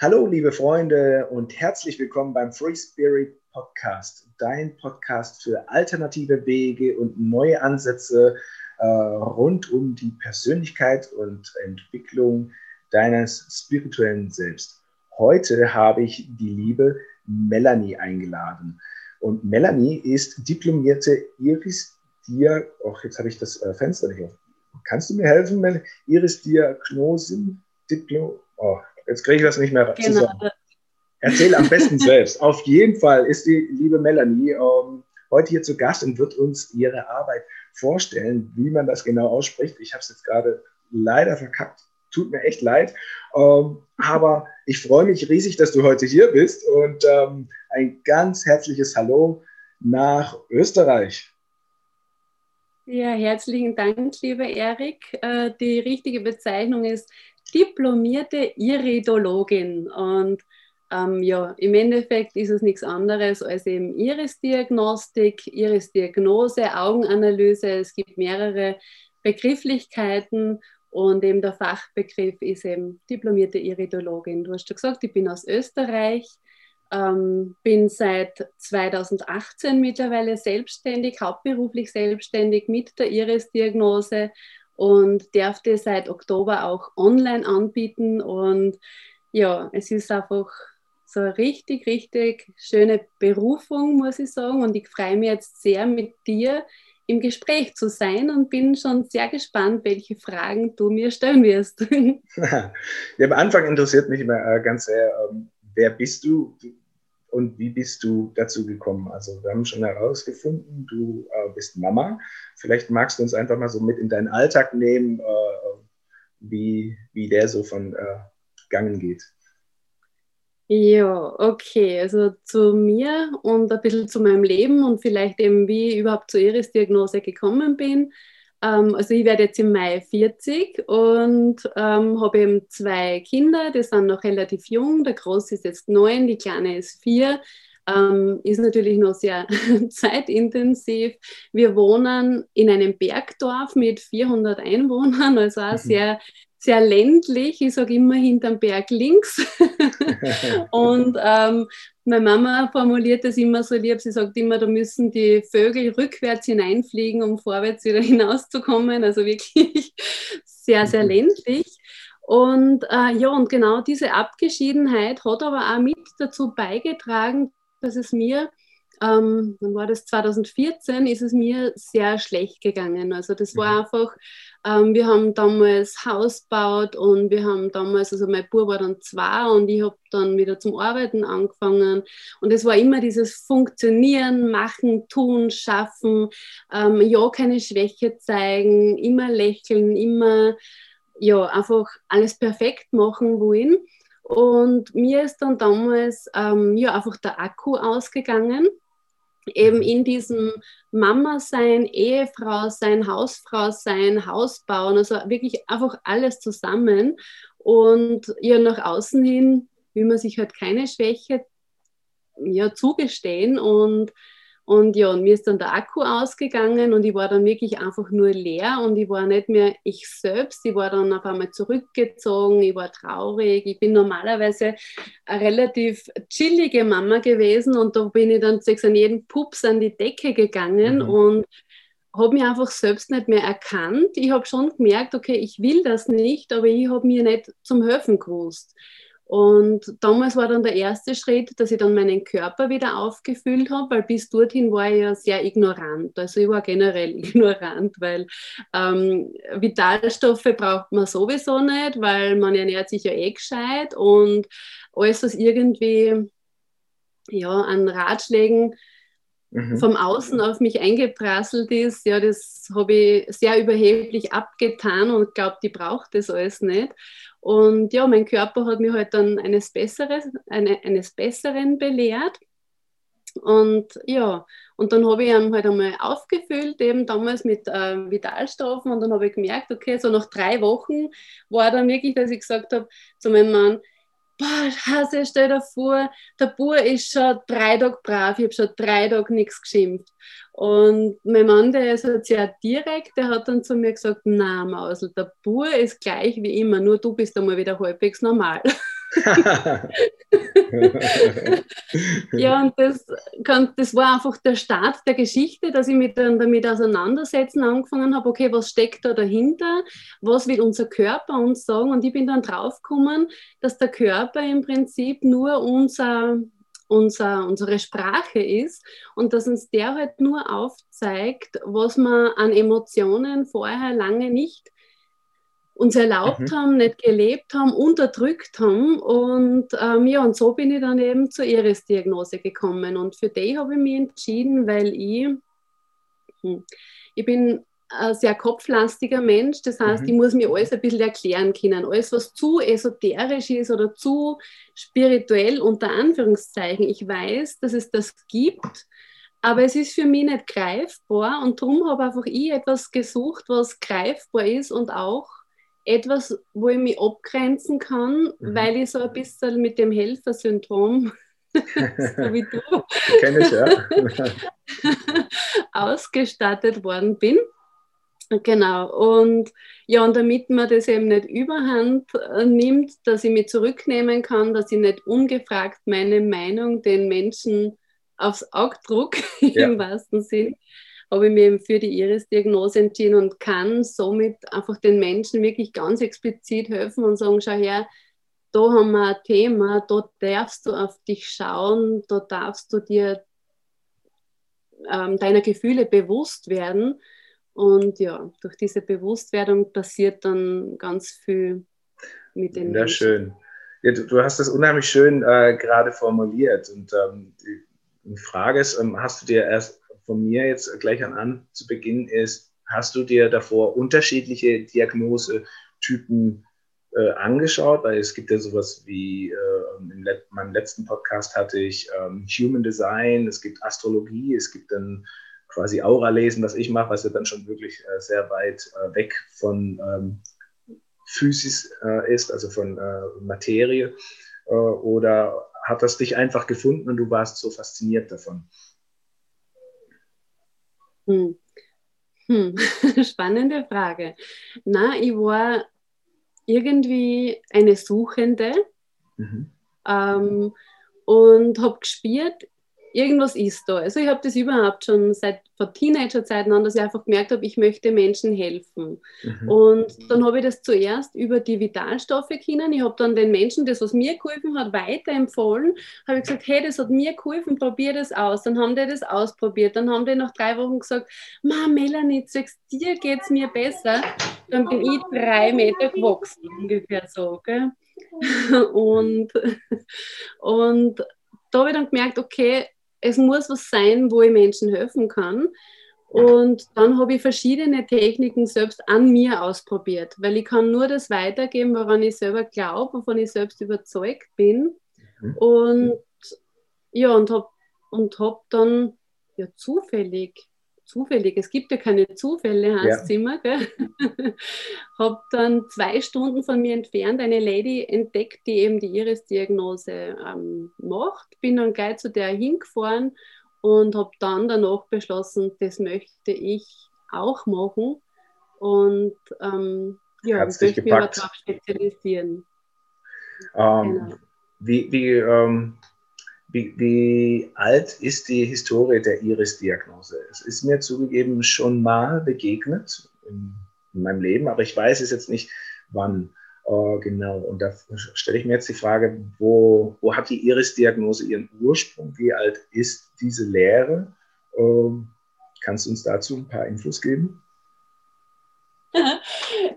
Hallo, liebe Freunde, und herzlich willkommen beim Free Spirit Podcast, dein Podcast für alternative Wege und neue Ansätze äh, rund um die Persönlichkeit und Entwicklung deines spirituellen Selbst. Heute habe ich die liebe Melanie eingeladen. Und Melanie ist diplomierte Iris Dia. Ach, jetzt habe ich das äh, Fenster nicht auf. Kannst du mir helfen, Melanie? Iris Diagnosin, Diplom. Oh, Jetzt kriege ich das nicht mehr genau. zusammen. Erzähl am besten selbst. Auf jeden Fall ist die liebe Melanie ähm, heute hier zu Gast und wird uns ihre Arbeit vorstellen, wie man das genau ausspricht. Ich habe es jetzt gerade leider verkackt. Tut mir echt leid. Ähm, aber ich freue mich riesig, dass du heute hier bist und ähm, ein ganz herzliches Hallo nach Österreich. Ja, herzlichen Dank, lieber Erik. Äh, die richtige Bezeichnung ist diplomierte Iridologin. Und ähm, ja, im Endeffekt ist es nichts anderes als eben Irisdiagnostik, Irisdiagnose, Augenanalyse. Es gibt mehrere Begrifflichkeiten und eben der Fachbegriff ist eben diplomierte Iridologin. Du hast ja gesagt, ich bin aus Österreich, ähm, bin seit 2018 mittlerweile selbstständig, hauptberuflich selbstständig mit der Irisdiagnose und darf seit Oktober auch online anbieten. Und ja, es ist einfach so eine richtig, richtig schöne Berufung, muss ich sagen. Und ich freue mich jetzt sehr mit dir im Gespräch zu sein und bin schon sehr gespannt, welche Fragen du mir stellen wirst. ja, am Anfang interessiert mich immer äh, ganz sehr, ähm, wer bist du? Und wie bist du dazu gekommen? Also wir haben schon herausgefunden, du äh, bist Mama. Vielleicht magst du uns einfach mal so mit in deinen Alltag nehmen, äh, wie, wie der so von äh, Gangen geht. Ja, okay. Also zu mir und ein bisschen zu meinem Leben und vielleicht eben, wie ich überhaupt zur Iris-Diagnose gekommen bin. Ähm, also ich werde jetzt im Mai 40 und ähm, habe eben zwei Kinder, die sind noch relativ jung. Der Große ist jetzt neun, die Kleine ist vier. Ähm, ist natürlich noch sehr zeitintensiv. Wir wohnen in einem Bergdorf mit 400 Einwohnern, also auch mhm. sehr sehr ländlich, ich sage immer hinterm Berg links. und ähm, meine Mama formuliert das immer so lieb, sie sagt immer, da müssen die Vögel rückwärts hineinfliegen, um vorwärts wieder hinauszukommen. Also wirklich sehr, sehr mhm. ländlich. Und äh, ja, und genau diese Abgeschiedenheit hat aber auch mit dazu beigetragen, dass es mir ähm, dann war das 2014, ist es mir sehr schlecht gegangen. Also das war mhm. einfach, ähm, wir haben damals Haus gebaut und wir haben damals, also mein Bub war dann zwei und ich habe dann wieder zum Arbeiten angefangen und es war immer dieses Funktionieren, Machen, Tun, Schaffen, ähm, ja, keine Schwäche zeigen, immer lächeln, immer, ja, einfach alles perfekt machen wollen. Und mir ist dann damals ähm, ja, einfach der Akku ausgegangen eben mhm. in diesem Mama sein, Ehefrau sein, Hausfrau sein, Haus bauen, also wirklich einfach alles zusammen und ja nach außen hin will man sich halt keine Schwäche ja, zugestehen und und ja, und mir ist dann der Akku ausgegangen und ich war dann wirklich einfach nur leer und ich war nicht mehr ich selbst. Ich war dann auf einmal zurückgezogen, ich war traurig. Ich bin normalerweise eine relativ chillige Mama gewesen und da bin ich dann an jeden Pups an die Decke gegangen mhm. und habe mich einfach selbst nicht mehr erkannt. Ich habe schon gemerkt, okay, ich will das nicht, aber ich habe mir nicht zum Helfen gewusst. Und damals war dann der erste Schritt, dass ich dann meinen Körper wieder aufgefüllt habe, weil bis dorthin war ich ja sehr ignorant. Also ich war generell ignorant, weil ähm, Vitalstoffe braucht man sowieso nicht, weil man ernährt sich ja eh gescheit und alles, was irgendwie ja, an Ratschlägen mhm. vom Außen auf mich eingeprasselt ist, ja, das habe ich sehr überheblich abgetan und glaube, die braucht das alles nicht. Und ja, mein Körper hat mich halt dann eines, Besseres, eine, eines Besseren belehrt. Und ja, und dann habe ich ihn halt einmal aufgefüllt, eben damals mit äh, Vitalstoffen. Und dann habe ich gemerkt, okay, so nach drei Wochen war dann wirklich, dass ich gesagt habe zu meinem Mann, boah, Hase, stell dir vor, der Bur ist schon drei Tage brav, ich habe schon drei Tage nichts geschimpft. Und mein Mann, der ist halt sehr direkt, der hat dann zu mir gesagt, na Mausel, der Bur ist gleich wie immer, nur du bist einmal wieder halbwegs normal. ja, und das, kann, das war einfach der Start der Geschichte, dass ich mich dann damit auseinandersetzen angefangen habe, okay, was steckt da dahinter, was will unser Körper uns sagen? Und ich bin dann draufgekommen, dass der Körper im Prinzip nur unser, unser, unsere Sprache ist und dass uns der halt nur aufzeigt, was man an Emotionen vorher lange nicht uns erlaubt mhm. haben, nicht gelebt haben, unterdrückt haben. Und ähm, ja, und so bin ich dann eben zur Iris-Diagnose gekommen. Und für die habe ich mich entschieden, weil ich, hm, ich bin ein sehr kopflastiger Mensch. Das heißt, mhm. ich muss mir alles ein bisschen erklären können. Alles, was zu esoterisch ist oder zu spirituell, unter Anführungszeichen. Ich weiß, dass es das gibt, aber es ist für mich nicht greifbar. Und darum habe einfach ich etwas gesucht, was greifbar ist und auch etwas, wo ich mich abgrenzen kann, mhm. weil ich so ein bisschen mit dem Helfersyndrom, so wie du, ich, ja. ausgestattet worden bin. Genau, und ja, und damit man das eben nicht überhand äh, nimmt, dass ich mich zurücknehmen kann, dass ich nicht ungefragt meine Meinung den Menschen aufs Auge druck, ja. im wahrsten Sinn, habe ich mich für die Iris-Diagnose entschieden und kann somit einfach den Menschen wirklich ganz explizit helfen und sagen, schau her, da haben wir ein Thema, da darfst du auf dich schauen, da darfst du dir ähm, deiner Gefühle bewusst werden. Und ja, durch diese Bewusstwerdung passiert dann ganz viel mit den Sehr Menschen. schön. Ja, du, du, hast das unheimlich schön äh, gerade formuliert. Und ähm, die, die Frage ist, ähm, hast du dir erst von mir jetzt gleich an, zu Beginn ist, hast du dir davor unterschiedliche Diagnosetypen äh, angeschaut? Weil es gibt ja sowas wie, äh, in let meinem letzten Podcast hatte ich ähm, Human Design, es gibt Astrologie, es gibt dann quasi Aura-Lesen, was ich mache, was ja dann schon wirklich äh, sehr weit äh, weg von ähm, Physis äh, ist, also von äh, Materie. oder hat das dich einfach gefunden und du warst so fasziniert davon? Hm. Hm. Spannende Frage. Na, ich war irgendwie eine Suchende mhm. ähm, und habe gespürt, irgendwas ist da. Also ich habe das überhaupt schon seit von Teenagerzeiten an, dass ich einfach gemerkt habe, ich möchte Menschen helfen. Mhm. Und dann habe ich das zuerst über die Vitalstoffe kennen. Ich habe dann den Menschen das, was mir geholfen hat, weiterempfohlen. Habe ich gesagt, hey, das hat mir geholfen, probier das aus. Dann haben die das ausprobiert. Dann haben die nach drei Wochen gesagt, Ma, Melanie, sagst dir geht es mir besser. Dann bin ich drei Meter gewachsen, ungefähr so. Gell? Und, und da habe ich dann gemerkt, okay, es muss was sein, wo ich Menschen helfen kann. Und dann habe ich verschiedene Techniken selbst an mir ausprobiert, weil ich kann nur das weitergeben, woran ich selber glaube, wovon ich selbst überzeugt bin. Mhm. Und ja, und habe und hab dann ja zufällig zufällig, es gibt ja keine Zufälle, heißt ja. immer, habe dann zwei Stunden von mir entfernt eine Lady entdeckt, die eben die Iris-Diagnose ähm, macht. Bin dann gleich zu der hingefahren und habe dann danach beschlossen, das möchte ich auch machen und ähm, ja, möchte mich darauf spezialisieren. Ähm, genau. Wie, wie ähm, wie, wie, alt ist die Historie der Iris-Diagnose? Es ist mir zugegeben schon mal begegnet in, in, meinem Leben, aber ich weiß es jetzt nicht, wann äh, genau. Und da stelle ich mir jetzt die Frage, wo, wo hat die Iris-Diagnose ihren Ursprung? Wie alt ist diese Lehre? Äh, kannst du uns dazu ein paar Infos geben?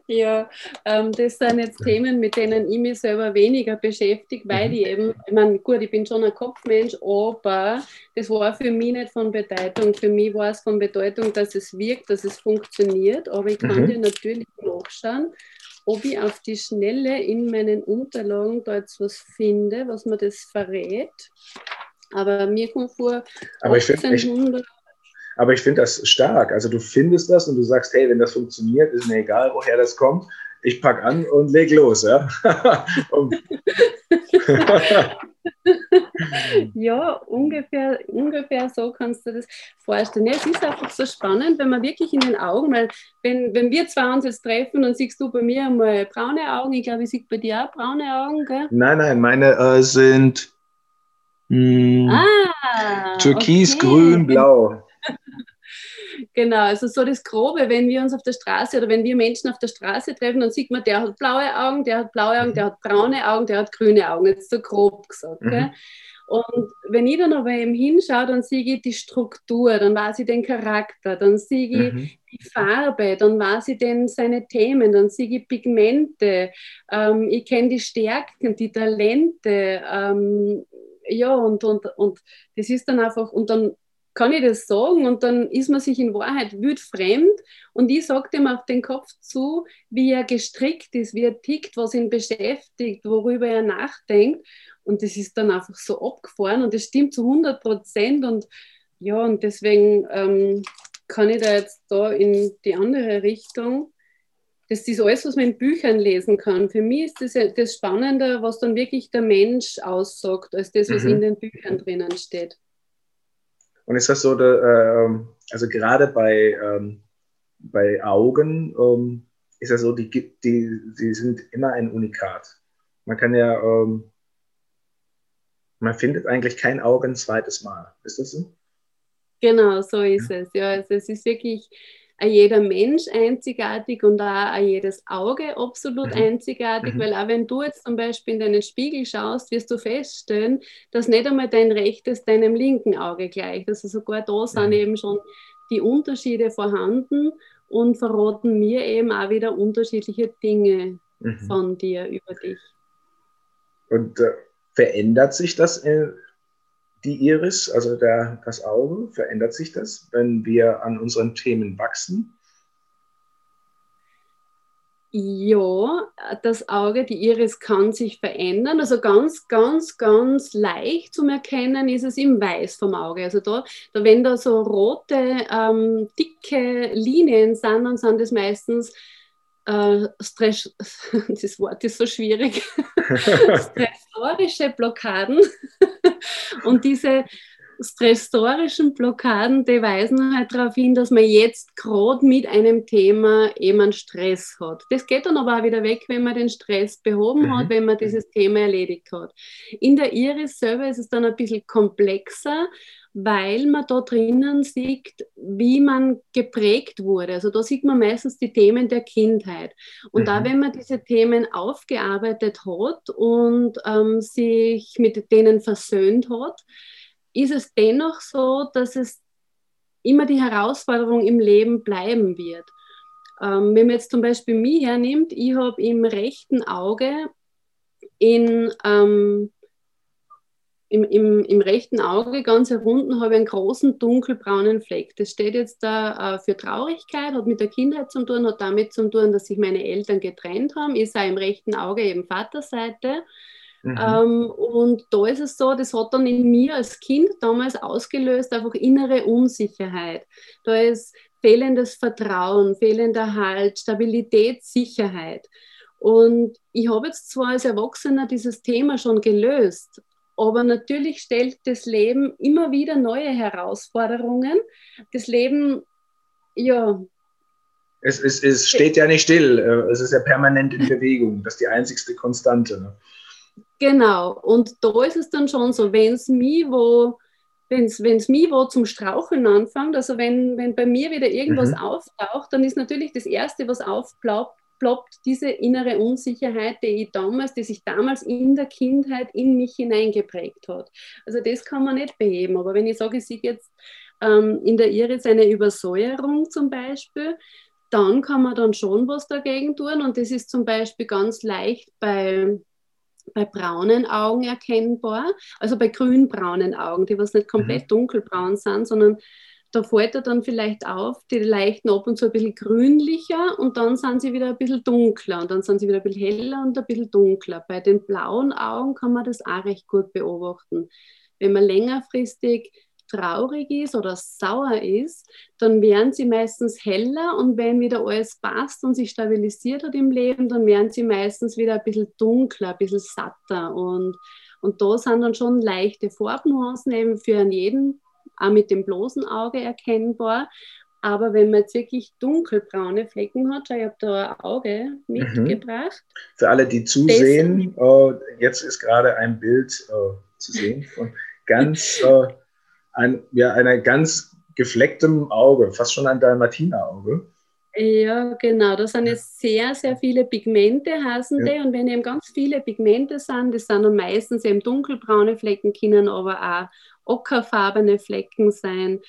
Ja, ähm, das sind jetzt Themen, mit denen ich mich selber weniger beschäftige, weil mhm. ich eben, ich meine, gut, ich bin schon ein Kopfmensch, aber das war für mich nicht von Bedeutung. Für mich war es von Bedeutung, dass es wirkt, dass es funktioniert, aber ich kann mhm. dir natürlich nachschauen, ob ich auf die Schnelle in meinen Unterlagen da jetzt was finde, was mir das verrät. Aber mir kommt vor, aber 1800... Aber ich finde das stark. Also du findest das und du sagst, hey, wenn das funktioniert, ist mir egal, woher das kommt. Ich pack an und leg los, ja. ja, ungefähr, ungefähr so kannst du das vorstellen. Ja, es ist einfach so spannend, wenn man wirklich in den Augen, weil wenn, wenn wir zwei uns jetzt treffen, dann siehst du bei mir mal braune Augen. Ich glaube, ich sehe bei dir auch braune Augen, gell? Nein, nein, meine äh, sind mh, hm, ah, türkis, okay. grün, blau. Genau, also so das Grobe, wenn wir uns auf der Straße oder wenn wir Menschen auf der Straße treffen, dann sieht man, der hat blaue Augen, der hat blaue Augen, der hat braune Augen, der hat grüne Augen, jetzt so grob gesagt. Mhm. Und wenn ich dann aber eben hinschaue, dann sehe ich die Struktur, dann weiß ich den Charakter, dann sehe ich mhm. die Farbe, dann weiß ich den, seine Themen, dann sehe ich Pigmente, ähm, ich kenne die Stärken, die Talente, ähm, ja, und, und, und das ist dann einfach, und dann kann ich das sagen und dann ist man sich in Wahrheit wildfremd und ich sage dem auf den Kopf zu, wie er gestrickt ist, wie er tickt, was ihn beschäftigt, worüber er nachdenkt und das ist dann einfach so abgefahren und das stimmt zu 100 Prozent und ja und deswegen ähm, kann ich da jetzt da in die andere Richtung das ist alles, was man in Büchern lesen kann. Für mich ist das das Spannende, was dann wirklich der Mensch aussagt, als das, was mhm. in den Büchern drinnen steht. Und ist das so, äh, also gerade bei, ähm, bei Augen ähm, ist das so, die, die, die sind immer ein Unikat. Man kann ja, ähm, man findet eigentlich kein Auge ein zweites Mal. Ist das so? Genau, so ist ja. es. Ja, also es ist wirklich jeder Mensch einzigartig und auch jedes Auge absolut mhm. einzigartig, mhm. weil auch wenn du jetzt zum Beispiel in deinen Spiegel schaust, wirst du feststellen, dass nicht einmal dein rechtes deinem linken Auge gleicht. Also sogar da sind mhm. eben schon die Unterschiede vorhanden und verraten mir eben auch wieder unterschiedliche Dinge mhm. von dir über dich. Und äh, verändert sich das äh, die Iris, also der, das Auge, verändert sich das, wenn wir an unseren Themen wachsen? Ja, das Auge, die Iris kann sich verändern. Also ganz, ganz, ganz leicht zum Erkennen ist es im Weiß vom Auge. Also da, da wenn da so rote, ähm, dicke Linien sind, dann sind das meistens äh, Stress, das Wort ist so schwierig, stressorische Blockaden. Und diese stressorischen Blockaden, die weisen halt darauf hin, dass man jetzt gerade mit einem Thema eben einen Stress hat. Das geht dann aber auch wieder weg, wenn man den Stress behoben mhm. hat, wenn man dieses Thema erledigt hat. In der Iris selber ist es dann ein bisschen komplexer, weil man da drinnen sieht, wie man geprägt wurde. Also da sieht man meistens die Themen der Kindheit. Und mhm. da, wenn man diese Themen aufgearbeitet hat und ähm, sich mit denen versöhnt hat, ist es dennoch so, dass es immer die Herausforderung im Leben bleiben wird. Ähm, wenn man jetzt zum Beispiel mich hernimmt, ich habe im rechten Auge in ähm, im, im, im rechten Auge, ganz herunten, habe ich einen großen dunkelbraunen Fleck. Das steht jetzt da äh, für Traurigkeit, hat mit der Kindheit zu tun, hat damit zu tun, dass sich meine Eltern getrennt haben. Ist auch im rechten Auge eben Vaterseite. Mhm. Ähm, und da ist es so, das hat dann in mir als Kind damals ausgelöst, einfach innere Unsicherheit. Da ist fehlendes Vertrauen, fehlender Halt, Stabilität, Sicherheit. Und ich habe jetzt zwar als Erwachsener dieses Thema schon gelöst, aber natürlich stellt das Leben immer wieder neue Herausforderungen. Das Leben, ja. Es, es, es steht ja nicht still, es ist ja permanent in Bewegung. Das ist die einzigste Konstante. Genau, und da ist es dann schon so, wenn es mich wo wenn es mich wo zum Straucheln anfängt, also wenn, wenn bei mir wieder irgendwas mhm. auftaucht, dann ist natürlich das Erste, was aufploppt, ploppt diese innere Unsicherheit, die ich damals, die sich damals in der Kindheit in mich hineingeprägt hat. Also das kann man nicht beheben. Aber wenn ich sage, ich sehe jetzt ähm, in der Iris eine Übersäuerung zum Beispiel, dann kann man dann schon was dagegen tun. Und das ist zum Beispiel ganz leicht bei bei braunen Augen erkennbar, also bei grünbraunen Augen, die was nicht komplett mhm. dunkelbraun sind, sondern da fällt er dann vielleicht auf, die leichten ab und zu ein bisschen grünlicher und dann sind sie wieder ein bisschen dunkler und dann sind sie wieder ein bisschen heller und ein bisschen dunkler. Bei den blauen Augen kann man das auch recht gut beobachten. Wenn man längerfristig traurig ist oder sauer ist, dann werden sie meistens heller und wenn wieder alles passt und sich stabilisiert hat im Leben, dann werden sie meistens wieder ein bisschen dunkler, ein bisschen satter und, und da sind dann schon leichte Farbnuancen eben für jeden, auch mit dem bloßen Auge erkennbar. Aber wenn man jetzt wirklich dunkelbraune Flecken hat, ich habe da ein Auge mitgebracht. Mhm. Für alle, die zusehen, uh, jetzt ist gerade ein Bild uh, zu sehen von ganz, uh, ein, ja, einer ganz geflecktem Auge, fast schon ein Dalmatiner-Auge. Ja, genau. Da sind jetzt sehr, sehr viele Pigmente, heißen ja. die. Und wenn eben ganz viele Pigmente sind, das sind dann meistens eben dunkelbraune Flecken, können aber auch ockerfarbene Flecken sein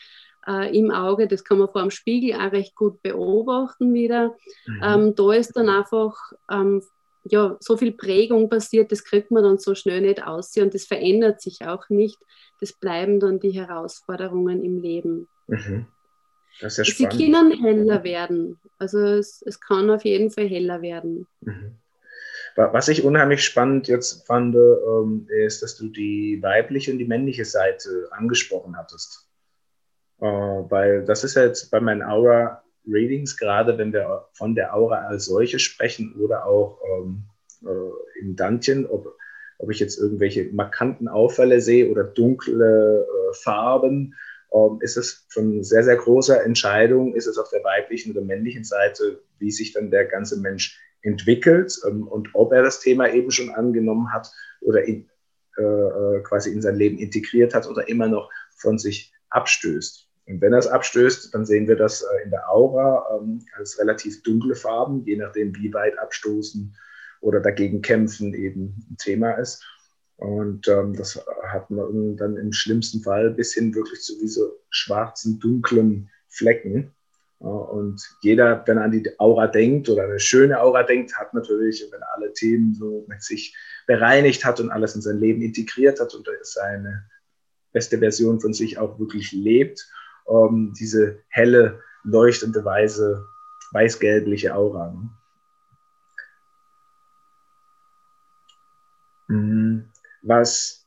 äh, im Auge. Das kann man vor dem Spiegel auch recht gut beobachten wieder. Mhm. Ähm, da ist dann einfach ähm, ja, so viel Prägung passiert, das kriegt man dann so schnell nicht aus und das verändert sich auch nicht. Das bleiben dann die Herausforderungen im Leben. Mhm. Das ist ja Sie können heller werden. Also es, es kann auf jeden Fall heller werden. Mhm. Was ich unheimlich spannend jetzt fand, ähm, ist, dass du die weibliche und die männliche Seite angesprochen hattest. Äh, weil das ist ja jetzt bei meinen Aura-Readings, gerade wenn wir von der Aura als solche sprechen oder auch ähm, äh, im Dantien, ob, ob ich jetzt irgendwelche markanten Auffälle sehe oder dunkle äh, Farben, ähm, ist es von sehr, sehr großer Entscheidung, ist es auf der weiblichen oder männlichen Seite, wie sich dann der ganze Mensch entwickelt ähm, und ob er das Thema eben schon angenommen hat oder in, äh, äh quasi in sein Leben integriert hat oder immer noch von sich abstößt. Und wenn er es abstößt, dann sehen wir das äh, in der Aura ähm, als relativ dunkle Farben, je nachdem, wie weit abstoßen oder dagegen kämpfen eben ein Thema ist. Und ähm, das hat man dann im schlimmsten Fall bis hin wirklich zu diesen schwarzen, dunklen Flecken. und jeder, wenn er an die Aura denkt oder eine schöne Aura denkt, hat natürlich, wenn er alle Themen so mit sich bereinigt hat und alles in sein Leben integriert hat und seine beste Version von sich auch wirklich lebt ähm, diese helle, leuchtende, weiße, weiß-gelbliche Aura. Ne? Mhm. Was,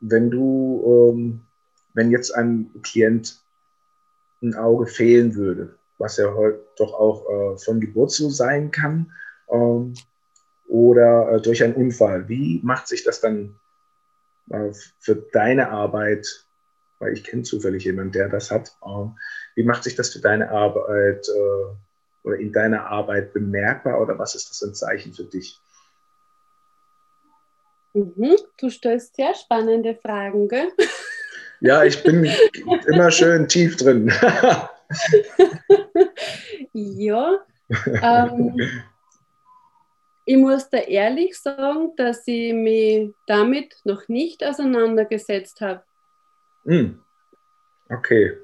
wenn du, ähm, wenn jetzt ein Klient ein Auge fehlen würde, was ja heute doch auch äh, von Geburt so sein kann, ähm, oder äh, durch einen Unfall, wie macht sich das dann äh, für deine Arbeit weil ich kenne zufällig jemanden, der das hat. Ähm, wie macht sich das für deine Arbeit äh, oder in deiner Arbeit bemerkbar oder was ist das ein Zeichen für dich? Mhm, du stellst sehr spannende Fragen, gell? Ja, ich bin immer schön tief drin. ja, ähm, ich muss da ehrlich sagen, dass ich mich damit noch nicht auseinandergesetzt habe. Hm. Okay.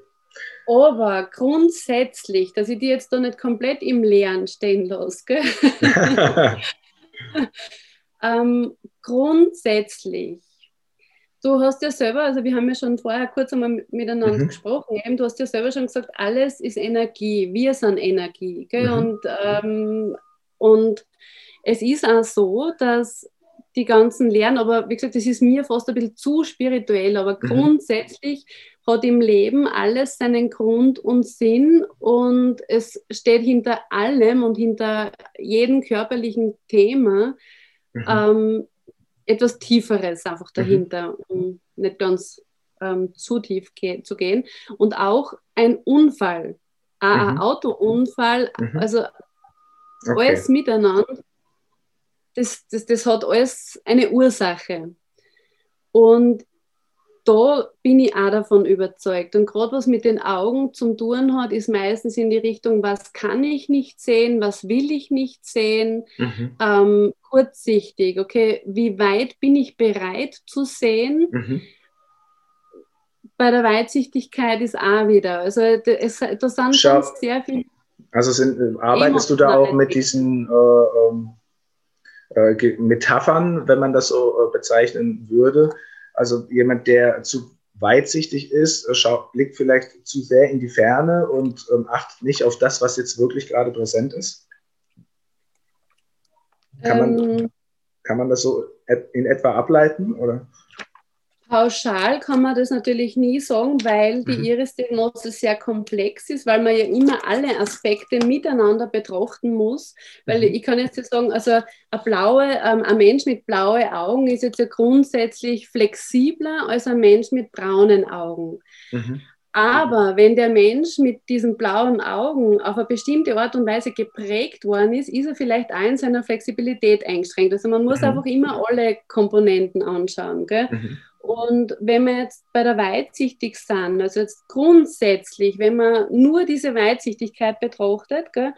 Aber grundsätzlich, dass ich die jetzt da nicht komplett im Leeren stehen lasse, ähm, grundsätzlich, du hast ja selber, also wir haben ja schon vorher kurz einmal miteinander mhm. gesprochen, eben, du hast ja selber schon gesagt, alles ist Energie, wir sind Energie. Mhm. Und, ähm, und es ist auch so, dass die ganzen Lehren, aber wie gesagt, das ist mir fast ein bisschen zu spirituell, aber mhm. grundsätzlich hat im Leben alles seinen Grund und Sinn und es steht hinter allem und hinter jedem körperlichen Thema mhm. ähm, etwas Tieferes einfach mhm. dahinter, um nicht ganz ähm, zu tief ge zu gehen. Und auch ein Unfall, ein mhm. Autounfall, mhm. also okay. alles miteinander das, das, das hat alles eine Ursache. Und da bin ich auch davon überzeugt. Und gerade was mit den Augen zum tun hat, ist meistens in die Richtung, was kann ich nicht sehen, was will ich nicht sehen, mhm. ähm, kurzsichtig, okay, wie weit bin ich bereit zu sehen? Mhm. Bei der Weitsichtigkeit ist auch wieder, also es, da sind Schau, sehr viele. Also sind, arbeitest du da auch mit diesen äh, ähm, äh, Metaphern, wenn man das so äh, bezeichnen würde. Also jemand, der zu weitsichtig ist, äh, schaut, blickt vielleicht zu sehr in die Ferne und ähm, achtet nicht auf das, was jetzt wirklich gerade präsent ist. Kann, ähm, man, kann man das so in etwa ableiten? Oder? Pauschal kann man das natürlich nie sagen, weil die mhm. Iris-Diagnose sehr komplex ist, weil man ja immer alle Aspekte miteinander betrachten muss. Weil mhm. ich kann jetzt sagen, also ein, blaue, ähm, ein Mensch mit blauen Augen ist jetzt ja grundsätzlich flexibler als ein Mensch mit braunen Augen. Mhm. Aber wenn der Mensch mit diesen blauen Augen auf eine bestimmte Art und Weise geprägt worden ist, ist er vielleicht auch in seiner Flexibilität eingeschränkt. Also man muss mhm. einfach immer alle Komponenten anschauen. Mhm. Und wenn wir jetzt bei der Weitsichtig sind, also jetzt grundsätzlich, wenn man nur diese Weitsichtigkeit betrachtet, gell,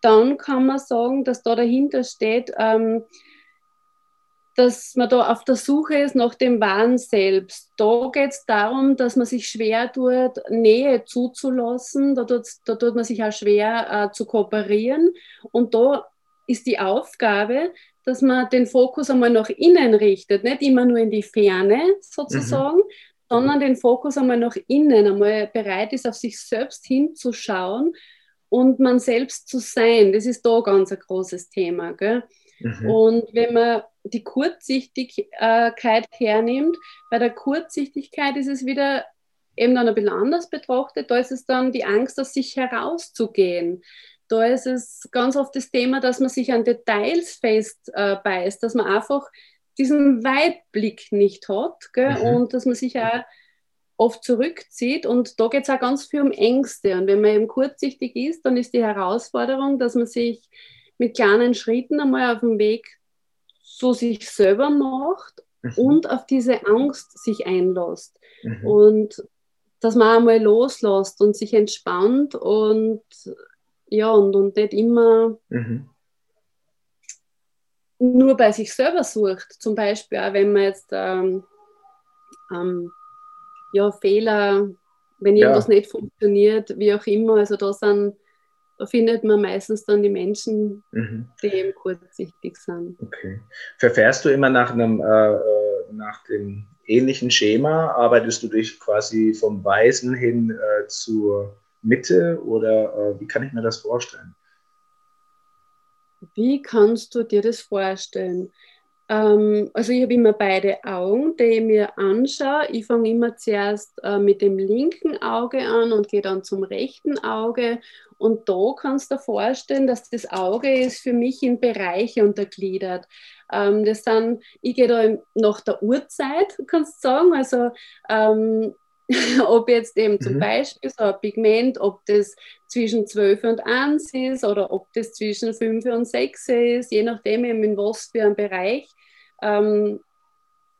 dann kann man sagen, dass da dahinter steht, ähm, dass man da auf der Suche ist nach dem Wahn selbst. Da geht es darum, dass man sich schwer tut, Nähe zuzulassen. Da tut, da tut man sich auch schwer äh, zu kooperieren. Und da ist die Aufgabe, dass man den Fokus einmal nach innen richtet, nicht immer nur in die Ferne sozusagen, mhm. sondern den Fokus einmal nach innen, einmal bereit ist, auf sich selbst hinzuschauen und man selbst zu sein. Das ist da ganz ein großes Thema. Gell? Mhm. Und wenn man die Kurzsichtigkeit hernimmt, bei der Kurzsichtigkeit ist es wieder eben dann ein bisschen anders betrachtet. Da ist es dann die Angst, aus sich herauszugehen. Da ist es ganz oft das Thema, dass man sich an Details festbeißt, dass man einfach diesen Weitblick nicht hat gell? Mhm. und dass man sich auch oft zurückzieht. Und da geht es auch ganz viel um Ängste. Und wenn man eben kurzsichtig ist, dann ist die Herausforderung, dass man sich mit kleinen Schritten einmal auf dem Weg so sich selber macht mhm. und auf diese Angst sich einlässt. Mhm. Und dass man einmal loslässt und sich entspannt und ja, und, und nicht immer mhm. nur bei sich selber sucht. Zum Beispiel auch, wenn man jetzt ähm, ähm, ja, Fehler, wenn irgendwas ja. nicht funktioniert, wie auch immer, also da sind da findet man meistens dann die Menschen, mhm. die eben kurzsichtig sind. Okay. Verfährst du immer nach einem äh, äh, nach dem ähnlichen Schema? Arbeitest du dich quasi vom Weißen hin äh, zur Mitte oder äh, wie kann ich mir das vorstellen? Wie kannst du dir das vorstellen? Ähm, also ich habe immer beide Augen, die ich mir anschaue. Ich fange immer zuerst äh, mit dem linken Auge an und gehe dann zum rechten Auge. Und da kannst du dir vorstellen, dass das Auge ist für mich in Bereiche untergliedert. Ähm, das sind, ich gehe da nach der Uhrzeit, kannst du sagen. Also ähm, ob jetzt eben zum mhm. Beispiel so ein Pigment, ob das zwischen 12 und 1 ist oder ob das zwischen 5 und 6 ist, je nachdem eben in was für einem Bereich ähm,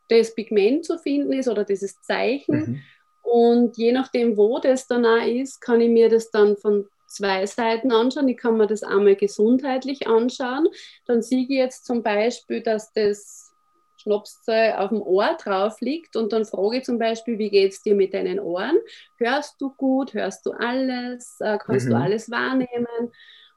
das Pigment zu finden ist oder dieses Zeichen. Mhm. Und je nachdem, wo das dann auch ist, kann ich mir das dann von zwei Seiten anschauen. Ich kann mir das einmal gesundheitlich anschauen. Dann sehe ich jetzt zum Beispiel, dass das Schnapszahl auf dem Ohr drauf liegt und dann frage ich zum Beispiel, wie geht es dir mit deinen Ohren? Hörst du gut? Hörst du alles? Äh, kannst mhm. du alles wahrnehmen?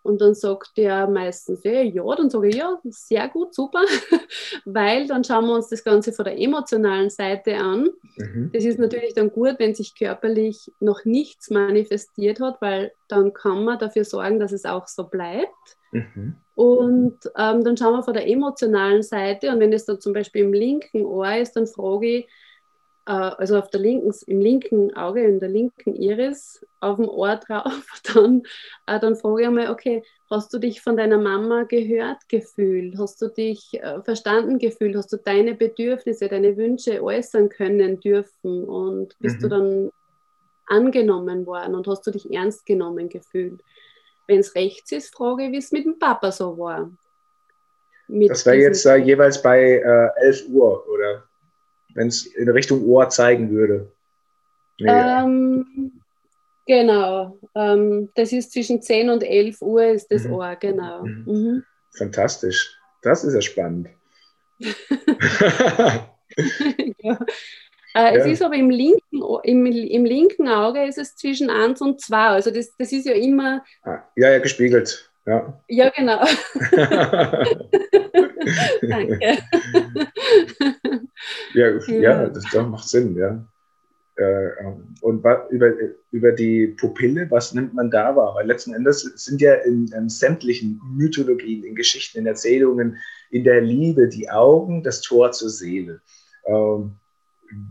Und dann sagt der meistens, ja, ja, dann sage ich, ja, sehr gut, super, weil dann schauen wir uns das Ganze von der emotionalen Seite an. Mhm. Das ist natürlich dann gut, wenn sich körperlich noch nichts manifestiert hat, weil dann kann man dafür sorgen, dass es auch so bleibt. Mhm. Und ähm, dann schauen wir von der emotionalen Seite und wenn es dann zum Beispiel im linken Ohr ist, dann frage ich, äh, also auf der linken, im linken Auge, in der linken Iris, auf dem Ohr drauf, dann, äh, dann frage ich einmal, okay, hast du dich von deiner Mama gehört gefühlt? Hast du dich äh, verstanden gefühlt? Hast du deine Bedürfnisse, deine Wünsche äußern können dürfen? Und bist mhm. du dann angenommen worden und hast du dich ernst genommen gefühlt? Wenn es rechts ist, frage ich, wie es mit dem Papa so war. Mit das wäre jetzt äh, jeweils bei äh, 11 Uhr, oder? Wenn es in Richtung Ohr zeigen würde. Nee, ähm, genau. Ähm, das ist zwischen 10 und 11 Uhr ist das mhm. Ohr, genau. Mhm. Mhm. Fantastisch. Das ist ja spannend. ja. Äh, ja. Es ist aber im linken, im, im linken Auge ist es zwischen 1 und 2. Also das, das ist ja immer. Ah, ja, ja, gespiegelt. Ja, ja genau. Danke. Ja, ja. ja, das, das macht Sinn, ja. Äh, und über, über die Pupille, was nimmt man da wahr? Weil letzten Endes sind ja in, in sämtlichen Mythologien, in Geschichten, in Erzählungen, in der Liebe die Augen das Tor zur Seele. Ähm,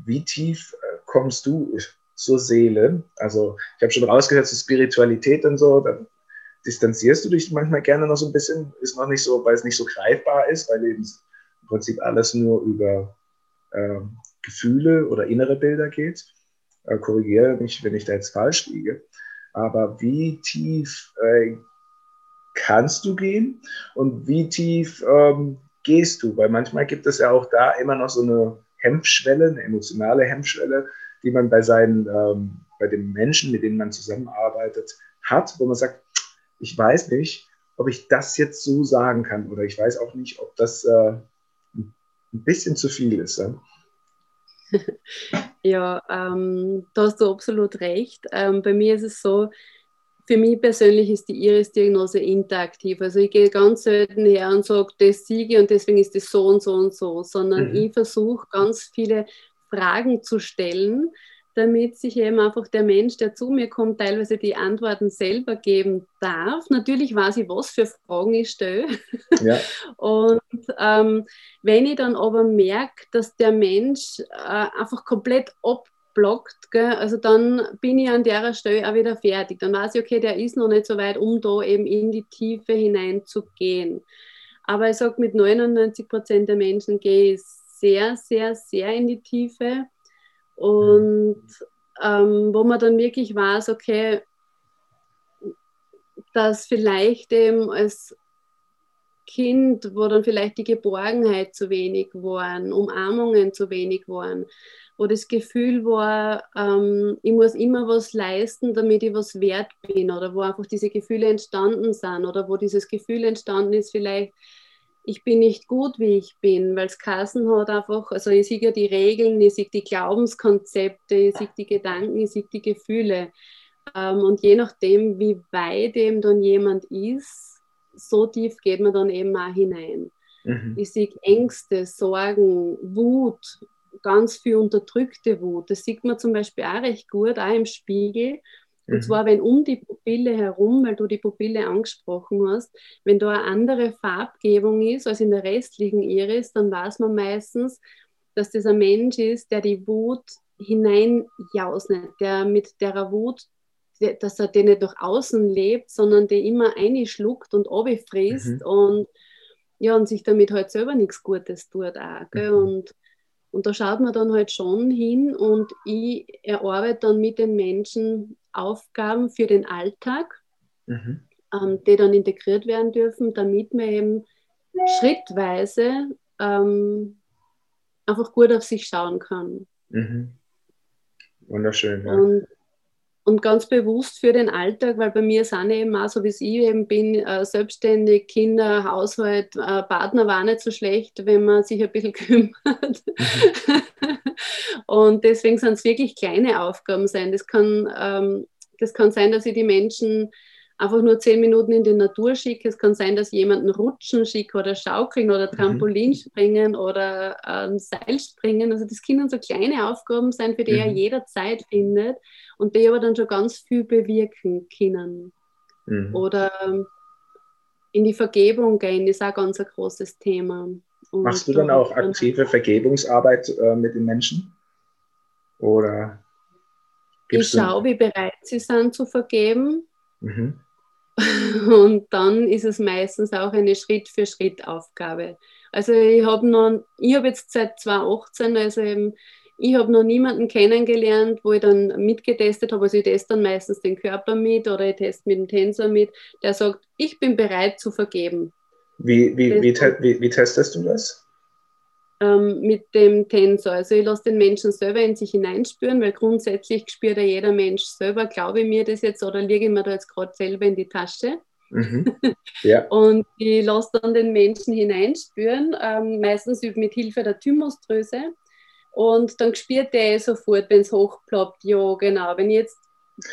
wie tief äh, kommst du zur Seele? Also ich habe schon rausgehört, zur Spiritualität und so, dann distanzierst du dich manchmal gerne noch so ein bisschen, ist noch nicht so, weil es nicht so greifbar ist, weil eben im Prinzip alles nur über äh, Gefühle oder innere Bilder geht. Äh, korrigiere mich, wenn ich da jetzt falsch liege. Aber wie tief äh, kannst du gehen und wie tief ähm, gehst du? Weil manchmal gibt es ja auch da immer noch so eine Hemmschwelle, eine emotionale Hemmschwelle, die man bei seinen, ähm, bei den Menschen, mit denen man zusammenarbeitet, hat, wo man sagt, ich weiß nicht, ob ich das jetzt so sagen kann oder ich weiß auch nicht, ob das äh, ein bisschen zu viel ist. Ja, ja ähm, da hast du absolut recht. Ähm, bei mir ist es so, für mich persönlich ist die Iris-Diagnose interaktiv. Also ich gehe ganz selten her und sage, das siege und deswegen ist das so und so und so, sondern mhm. ich versuche ganz viele Fragen zu stellen, damit sich eben einfach der Mensch, der zu mir kommt, teilweise die Antworten selber geben darf. Natürlich weiß ich, was für Fragen ich stelle. Ja. Und ähm, wenn ich dann aber merke, dass der Mensch äh, einfach komplett abblockt, gell, also dann bin ich an der Stelle auch wieder fertig. Dann weiß ich, okay, der ist noch nicht so weit, um da eben in die Tiefe hineinzugehen. Aber ich sage, mit 99 Prozent der Menschen gehe ich sehr, sehr, sehr in die Tiefe. Und ähm, wo man dann wirklich weiß, okay, dass vielleicht eben als Kind, wo dann vielleicht die Geborgenheit zu wenig waren, Umarmungen zu wenig waren, wo das Gefühl war, ähm, ich muss immer was leisten, damit ich was wert bin, oder wo einfach diese Gefühle entstanden sind, oder wo dieses Gefühl entstanden ist, vielleicht, ich bin nicht gut, wie ich bin, weil es Kassen hat einfach, also ich sehe ja die Regeln, ich sehe die Glaubenskonzepte, ich sehe die Gedanken, ich sehe die Gefühle. Ähm, und je nachdem, wie weit eben dann jemand ist, so tief geht man dann eben auch hinein. Mhm. Ich sehe Ängste, Sorgen, Wut, ganz viel unterdrückte Wut. Das sieht man zum Beispiel auch recht gut, auch im Spiegel. Und mhm. zwar, wenn um die Pupille herum, weil du die Pupille angesprochen hast, wenn da eine andere Farbgebung ist als in der restlichen Iris, dann weiß man meistens, dass das ein Mensch ist, der die Wut hineinjausnet, der mit der Wut, dass er den nicht durch außen lebt, sondern die immer einschluckt und frisst mhm. und ja, und sich damit halt selber nichts Gutes tut auch. Mhm. Und und da schaut man dann halt schon hin und ich erarbeite dann mit den Menschen Aufgaben für den Alltag, mhm. ähm, die dann integriert werden dürfen, damit man eben schrittweise ähm, einfach gut auf sich schauen kann. Mhm. Wunderschön. Ja. Und und ganz bewusst für den Alltag, weil bei mir sind eben auch, so wie ich eben bin, äh, selbstständig, Kinder, Haushalt, äh, Partner war nicht so schlecht, wenn man sich ein bisschen kümmert. Und deswegen sind es wirklich kleine Aufgaben sein. Das kann, ähm, das kann sein, dass ich die Menschen einfach nur zehn Minuten in die Natur schicke. Es kann sein, dass jemanden rutschen schicke oder schaukeln oder mhm. Trampolin springen oder ähm, Seil springen. Also das können so kleine Aufgaben sein, für die mhm. er jederzeit findet und die aber dann schon ganz viel bewirken können. Mhm. Oder ähm, in die Vergebung gehen, ist auch ganz ein großes Thema. Und Machst du dann auch aktive Vergebungsarbeit äh, mit den Menschen? Oder ich schaue, wie bereit sie sind zu vergeben. Mhm. Und dann ist es meistens auch eine Schritt-für-Schritt-Aufgabe. Also ich habe noch, ich habe jetzt seit 2018, also eben, ich habe noch niemanden kennengelernt, wo ich dann mitgetestet habe. Also ich teste dann meistens den Körper mit oder ich teste mit dem Tensor mit, der sagt, ich bin bereit zu vergeben. Wie, wie, wie, wie, wie testest du das? Ähm, mit dem Tensor. Also ich lasse den Menschen selber in sich hineinspüren, weil grundsätzlich spürt ja jeder Mensch selber, glaube ich mir das jetzt oder liege ich mir da jetzt gerade selber in die Tasche. Mhm. Ja. und ich lasse dann den Menschen hineinspüren, ähm, meistens mit Hilfe der Thymusdrüse. Und dann spürt der sofort, wenn es hochploppt, ja genau, wenn jetzt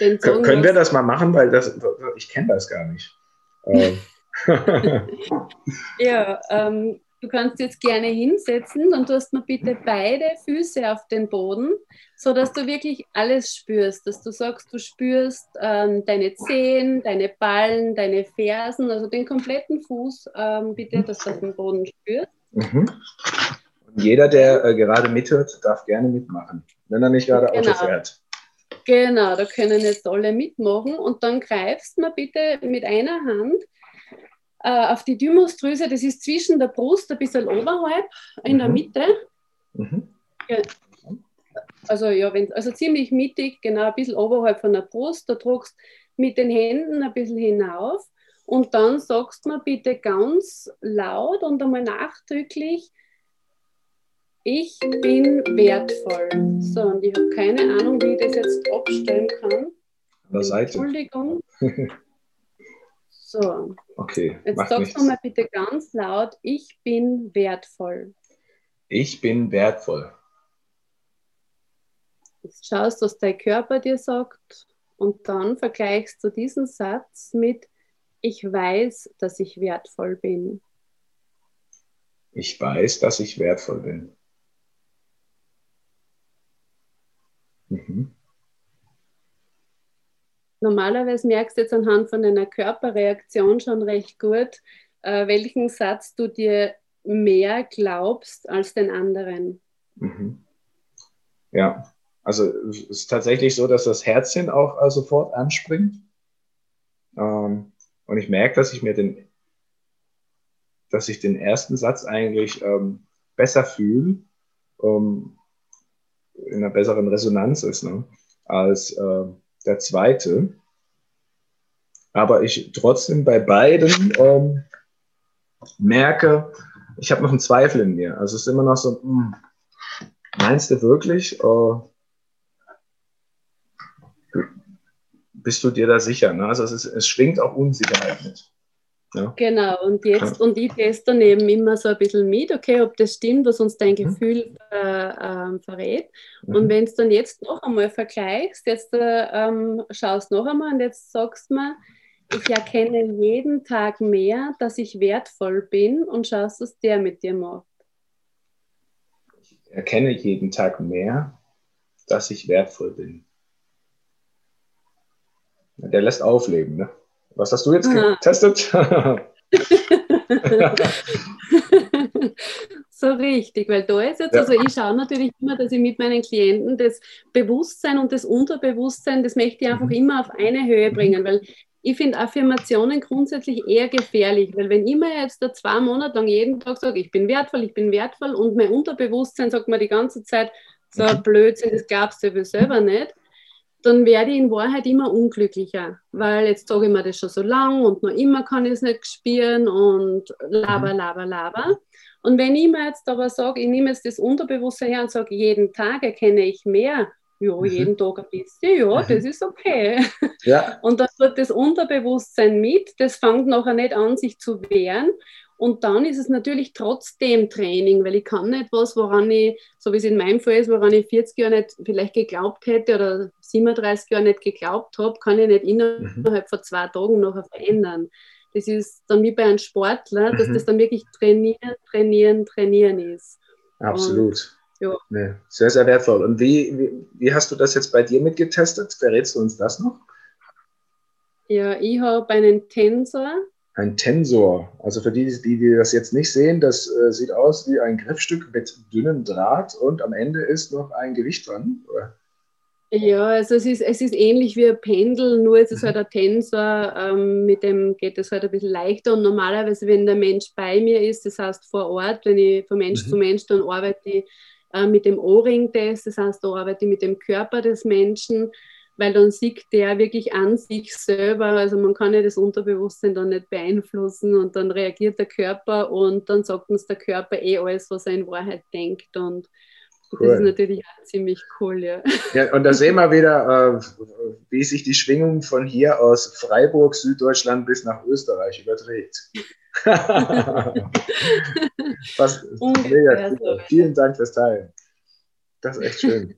den Song Können wir das mal machen, weil das, ich kenne das gar nicht. Ähm. ja, ähm, Du kannst jetzt gerne hinsetzen und du hast mir bitte beide Füße auf den Boden, sodass du wirklich alles spürst. Dass du sagst, du spürst ähm, deine Zehen, deine Ballen, deine Fersen, also den kompletten Fuß, ähm, bitte, dass du auf dem Boden spürst. Mhm. Jeder, der äh, gerade mithört, darf gerne mitmachen, wenn er nicht gerade genau. Auto fährt. Genau, da können jetzt alle mitmachen und dann greifst du bitte mit einer Hand äh, auf die Thymusdrüse, das ist zwischen der Brust, ein bisschen oberhalb, in mhm. der Mitte. Mhm. Ja. Also ja, wenn, also ziemlich mittig, genau ein bisschen oberhalb von der Brust, da druckst mit den Händen ein bisschen hinauf und dann sagst du mir bitte ganz laut und einmal nachdrücklich, ich bin wertvoll. So, und ich habe keine Ahnung, wie ich das jetzt abstellen kann. An der Entschuldigung. So. Okay. Jetzt sagst du mal bitte ganz laut, ich bin wertvoll. Ich bin wertvoll. Jetzt schaust, was dein Körper dir sagt und dann vergleichst du diesen Satz mit Ich weiß, dass ich wertvoll bin. Ich weiß, dass ich wertvoll bin. Mhm. Normalerweise merkst du jetzt anhand von deiner Körperreaktion schon recht gut, äh, welchen Satz du dir mehr glaubst als den anderen. Mhm. Ja, also es ist tatsächlich so, dass das Herzchen auch äh, sofort anspringt. Ähm, und ich merke, dass ich mir den, dass ich den ersten Satz eigentlich ähm, besser fühle. Ähm, in einer besseren Resonanz ist ne, als äh, der zweite. Aber ich trotzdem bei beiden ähm, merke, ich habe noch einen Zweifel in mir. Also es ist immer noch so, mh, hm, meinst du wirklich? Äh, bist du dir da sicher? Ne? Also es, ist, es schwingt auch Unsicherheit mit. Ja. Genau, und jetzt, und ich teste daneben immer so ein bisschen mit, okay, ob das stimmt, was uns dein mhm. Gefühl äh, äh, verrät. Mhm. Und wenn du dann jetzt noch einmal vergleichst, jetzt äh, ähm, schaust noch einmal und jetzt sagst du mir, ich erkenne jeden Tag mehr, dass ich wertvoll bin und schaust, was der mit dir macht. Ich erkenne jeden Tag mehr, dass ich wertvoll bin. Der lässt aufleben, ne? Was hast du jetzt getestet? so richtig, weil da ist jetzt, ja. also ich schaue natürlich immer, dass ich mit meinen Klienten das Bewusstsein und das Unterbewusstsein, das möchte ich einfach mhm. immer auf eine Höhe mhm. bringen, weil ich finde Affirmationen grundsätzlich eher gefährlich, weil wenn ich mir jetzt da zwei Monate lang jeden Tag sage, ich bin wertvoll, ich bin wertvoll und mein Unterbewusstsein sagt mir die ganze Zeit, so mhm. Blödsinn, das glaubst du selber nicht, dann werde ich in Wahrheit immer unglücklicher, weil jetzt sage ich mir das schon so lang und noch immer kann ich es nicht spüren und laber, mhm. laber, laber. Und wenn ich mir jetzt aber sage, ich nehme jetzt das Unterbewusstsein her und sage, jeden Tag erkenne ich mehr, ja, mhm. jeden Tag ein bisschen, ja, mhm. das ist okay. Ja. Und dann wird das Unterbewusstsein mit, das fängt nachher nicht an, sich zu wehren, und dann ist es natürlich trotzdem Training, weil ich kann nicht was, woran ich, so wie es in meinem Fall ist, woran ich 40 Jahre nicht vielleicht geglaubt hätte oder 37 Jahre nicht geglaubt habe, kann ich nicht innerhalb mhm. von zwei Tagen noch verändern. Das ist dann wie bei einem Sportler, dass mhm. das dann wirklich trainieren, trainieren, trainieren ist. Absolut. Und, ja. Nee, sehr, sehr wertvoll. Und wie, wie, wie hast du das jetzt bei dir mitgetestet? Verrätst du uns das noch? Ja, ich habe einen Tensor ein Tensor. Also für die, die, die das jetzt nicht sehen, das äh, sieht aus wie ein Griffstück mit dünnem Draht und am Ende ist noch ein Gewicht dran. Oder? Ja, also es ist, es ist ähnlich wie ein Pendel, nur es ist halt ein Tensor, ähm, mit dem geht es halt ein bisschen leichter und normalerweise, wenn der Mensch bei mir ist, das heißt vor Ort, wenn ich von Mensch mhm. zu Mensch, dann arbeite ich äh, mit dem O-Ring-Test, das heißt, da arbeite ich mit dem Körper des Menschen weil dann sieht der wirklich an sich selber, also man kann ja das Unterbewusstsein dann nicht beeinflussen und dann reagiert der Körper und dann sagt uns der Körper eh alles, was er in Wahrheit denkt und Cool. Das ist natürlich auch ziemlich cool, ja. ja und da sehen wir wieder, äh, wie sich die Schwingung von hier aus Freiburg, Süddeutschland bis nach Österreich überträgt. Was, mega, Vielen Dank fürs Teilen. Das ist echt schön.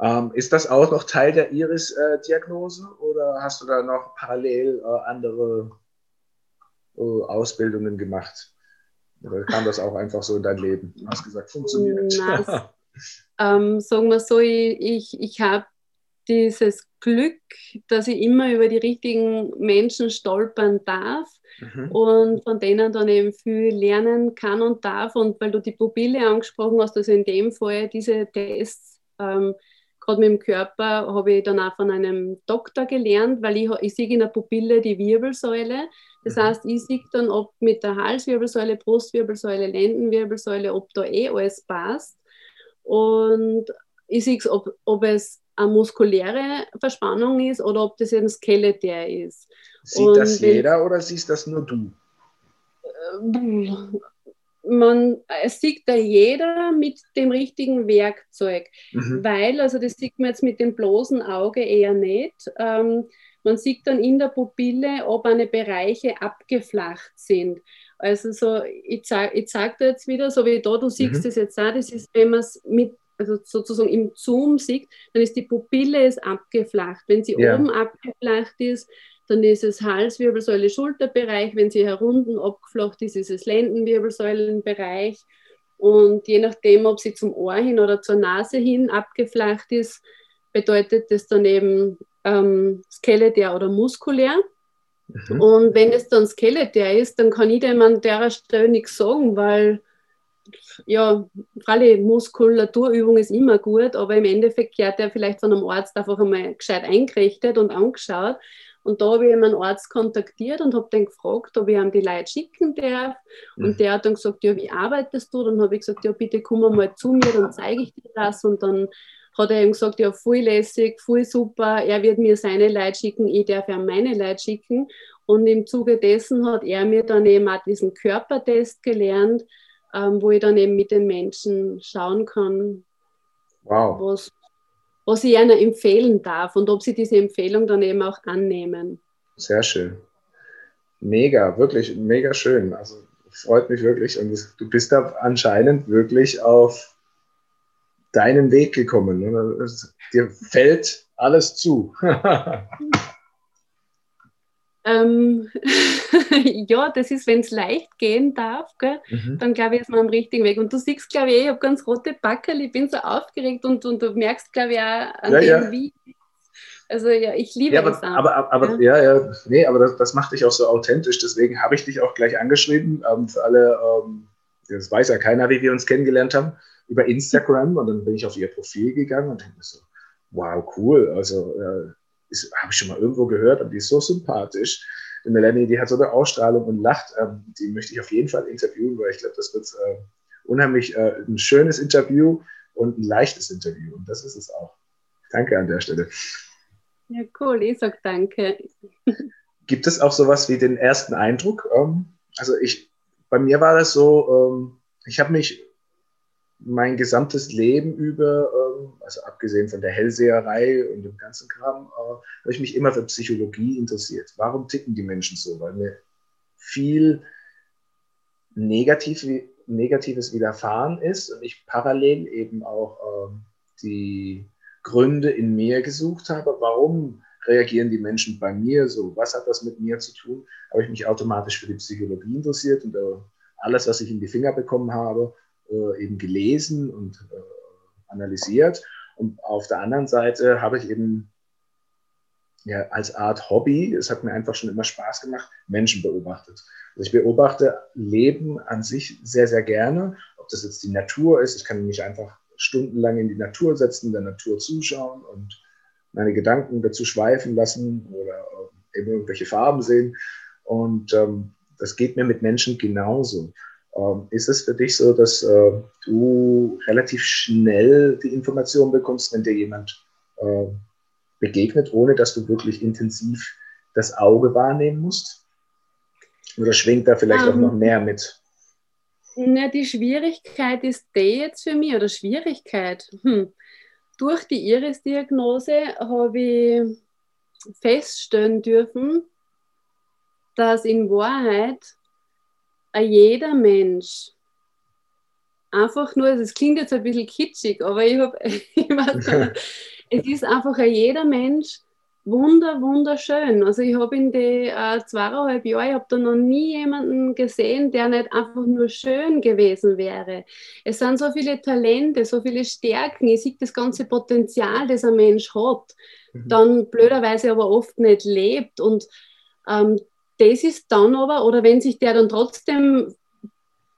Ähm, ist das auch noch Teil der Iris-Diagnose oder hast du da noch parallel äh, andere äh, Ausbildungen gemacht? Oder kam das auch einfach so in dein Leben? Du hast gesagt, funktioniert. Na, ähm, sagen wir so, ich, ich, ich habe dieses Glück, dass ich immer über die richtigen Menschen stolpern darf mhm. und von denen dann eben viel lernen kann und darf. Und weil du die Pupille angesprochen hast, also in dem Fall diese Tests, ähm, gerade mit dem Körper, habe ich dann auch von einem Doktor gelernt, weil ich, ich sehe in der Pupille die Wirbelsäule. Das mhm. heißt, ich sehe dann, ob mit der Halswirbelsäule, Brustwirbelsäule, Lendenwirbelsäule, ob da eh alles passt. Und ich sehe, ob, ob es eine muskuläre Verspannung ist oder ob das ein Skeletär ist. Sieht und das jeder oder siehst das nur du? Man, es sieht da jeder mit dem richtigen Werkzeug, mhm. weil, also das sieht man jetzt mit dem bloßen Auge eher nicht. Ähm, man sieht dann in der Pupille, ob eine Bereiche abgeflacht sind. Also so, ich zeige zeig dir jetzt wieder, so wie da, du siehst mhm. es jetzt auch, das ist, wenn man es mit also sozusagen im Zoom sieht, dann ist die Pupille ist abgeflacht. Wenn sie ja. oben abgeflacht ist, dann ist es Halswirbelsäule, Schulterbereich. Wenn sie herunten abgeflacht ist, ist es Lendenwirbelsäulenbereich. Und je nachdem, ob sie zum Ohr hin oder zur Nase hin abgeflacht ist, bedeutet das dann eben ähm, skeletär oder muskulär. Mhm. Und wenn es dann skeletär ist, dann kann ich dem an der Stelle nichts sagen, weil ja, freilich Muskulaturübung ist immer gut, aber im Endeffekt gehört er vielleicht von einem Arzt einfach einmal gescheit eingerichtet und angeschaut. Und da habe ich einen Arzt kontaktiert und habe den gefragt, ob ich ihm die Leute schicken darf. Und mhm. der hat dann gesagt, ja, wie arbeitest du? Dann habe ich gesagt, ja, bitte komm mal zu mir, dann zeige ich dir das. Und dann hat er ihm gesagt, ja, voll lässig, voll super, er wird mir seine Leute schicken, ich darf ihm meine Leute schicken. Und im Zuge dessen hat er mir dann eben auch diesen Körpertest gelernt, ähm, wo ich dann eben mit den Menschen schauen kann, wow. was, was ich ihnen empfehlen darf und ob sie diese Empfehlung dann eben auch annehmen. Sehr schön. Mega, wirklich mega schön. Also freut mich wirklich. Und du bist da anscheinend wirklich auf deinen Weg gekommen. Ne? Dir fällt alles zu. Ähm, ja, das ist, wenn es leicht gehen darf, mhm. dann glaube ich, ist man am richtigen Weg. Und du siehst, glaube ich, ich habe ganz rote Backel, ich bin so aufgeregt und, und du merkst, glaube ich, auch an ja, dem, ja. wie. Also ja, ich liebe ja, aber, es. Aber, aber, aber ja. ja, ja, nee, aber das, das macht dich auch so authentisch. Deswegen habe ich dich auch gleich angeschrieben. Ähm, für alle, ähm, das weiß ja keiner, wie wir uns kennengelernt haben, über Instagram. Und dann bin ich auf ihr Profil gegangen und denke mir so, wow, cool. Also äh, habe ich schon mal irgendwo gehört und die ist so sympathisch. Die Melanie, die hat so eine Ausstrahlung und lacht. Ähm, die möchte ich auf jeden Fall interviewen, weil ich glaube, das wird äh, unheimlich äh, ein schönes Interview und ein leichtes Interview. Und das ist es auch. Danke an der Stelle. Ja, cool. Ich sage danke. Gibt es auch sowas wie den ersten Eindruck? Ähm, also ich, bei mir war das so, ähm, ich habe mich mein gesamtes Leben über, ähm, also abgesehen von der Hellseherei und dem ganzen Kram, äh, habe ich mich immer für Psychologie interessiert. Warum ticken die Menschen so? Weil mir viel Negativ, Negatives widerfahren ist und ich parallel eben auch ähm, die Gründe in mir gesucht habe, warum reagieren die Menschen bei mir so? Was hat das mit mir zu tun? Habe ich mich automatisch für die Psychologie interessiert und äh, alles, was ich in die Finger bekommen habe, äh, eben gelesen und äh, analysiert. Und auf der anderen Seite habe ich eben ja, als Art Hobby, es hat mir einfach schon immer Spaß gemacht, Menschen beobachtet. Also ich beobachte Leben an sich sehr, sehr gerne. Ob das jetzt die Natur ist, ich kann mich einfach stundenlang in die Natur setzen, der Natur zuschauen und meine Gedanken dazu schweifen lassen oder äh, eben irgendwelche Farben sehen. Und ähm, das geht mir mit Menschen genauso. Ähm, ist es für dich so, dass äh, du relativ schnell die Information bekommst, wenn dir jemand äh, begegnet, ohne dass du wirklich intensiv das Auge wahrnehmen musst? Oder schwingt da vielleicht um, auch noch ähm. mehr mit? Na, die Schwierigkeit ist die jetzt für mich, oder Schwierigkeit. Hm. Durch die Iris-Diagnose habe ich feststellen dürfen, dass in Wahrheit jeder Mensch einfach nur, es klingt jetzt ein bisschen kitschig, aber ich habe, es ist einfach jeder Mensch wunder, wunderschön. Also ich habe in den äh, zweieinhalb Jahren, ich habe da noch nie jemanden gesehen, der nicht einfach nur schön gewesen wäre. Es sind so viele Talente, so viele Stärken, ich sehe das ganze Potenzial, das ein Mensch hat, mhm. dann blöderweise aber oft nicht lebt und ähm, das ist dann aber, oder wenn sich der dann trotzdem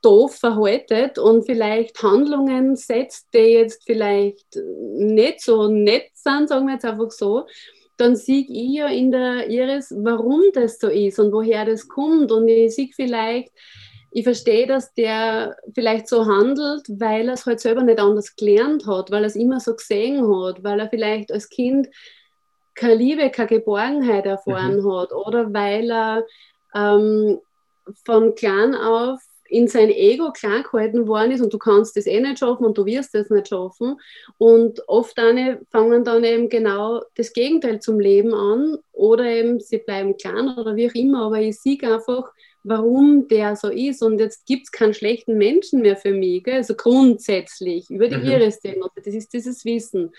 doof verhaltet und vielleicht Handlungen setzt, die jetzt vielleicht nicht so nett sind, sagen wir jetzt einfach so, dann sehe ich ja in der Iris, warum das so ist und woher das kommt. Und ich sehe vielleicht, ich verstehe, dass der vielleicht so handelt, weil er es halt selber nicht anders gelernt hat, weil er es immer so gesehen hat, weil er vielleicht als Kind keine Liebe, keine Geborgenheit erfahren mhm. hat oder weil er ähm, von klein auf in sein Ego klein gehalten worden ist und du kannst das eh nicht schaffen und du wirst das nicht schaffen. Und oft eine fangen dann eben genau das Gegenteil zum Leben an oder eben sie bleiben klein oder wie auch immer, aber ich sehe einfach, warum der so ist. Und jetzt gibt es keinen schlechten Menschen mehr für mich, gell? also grundsätzlich über die mhm. Iris-Diagnose, das ist dieses Wissen.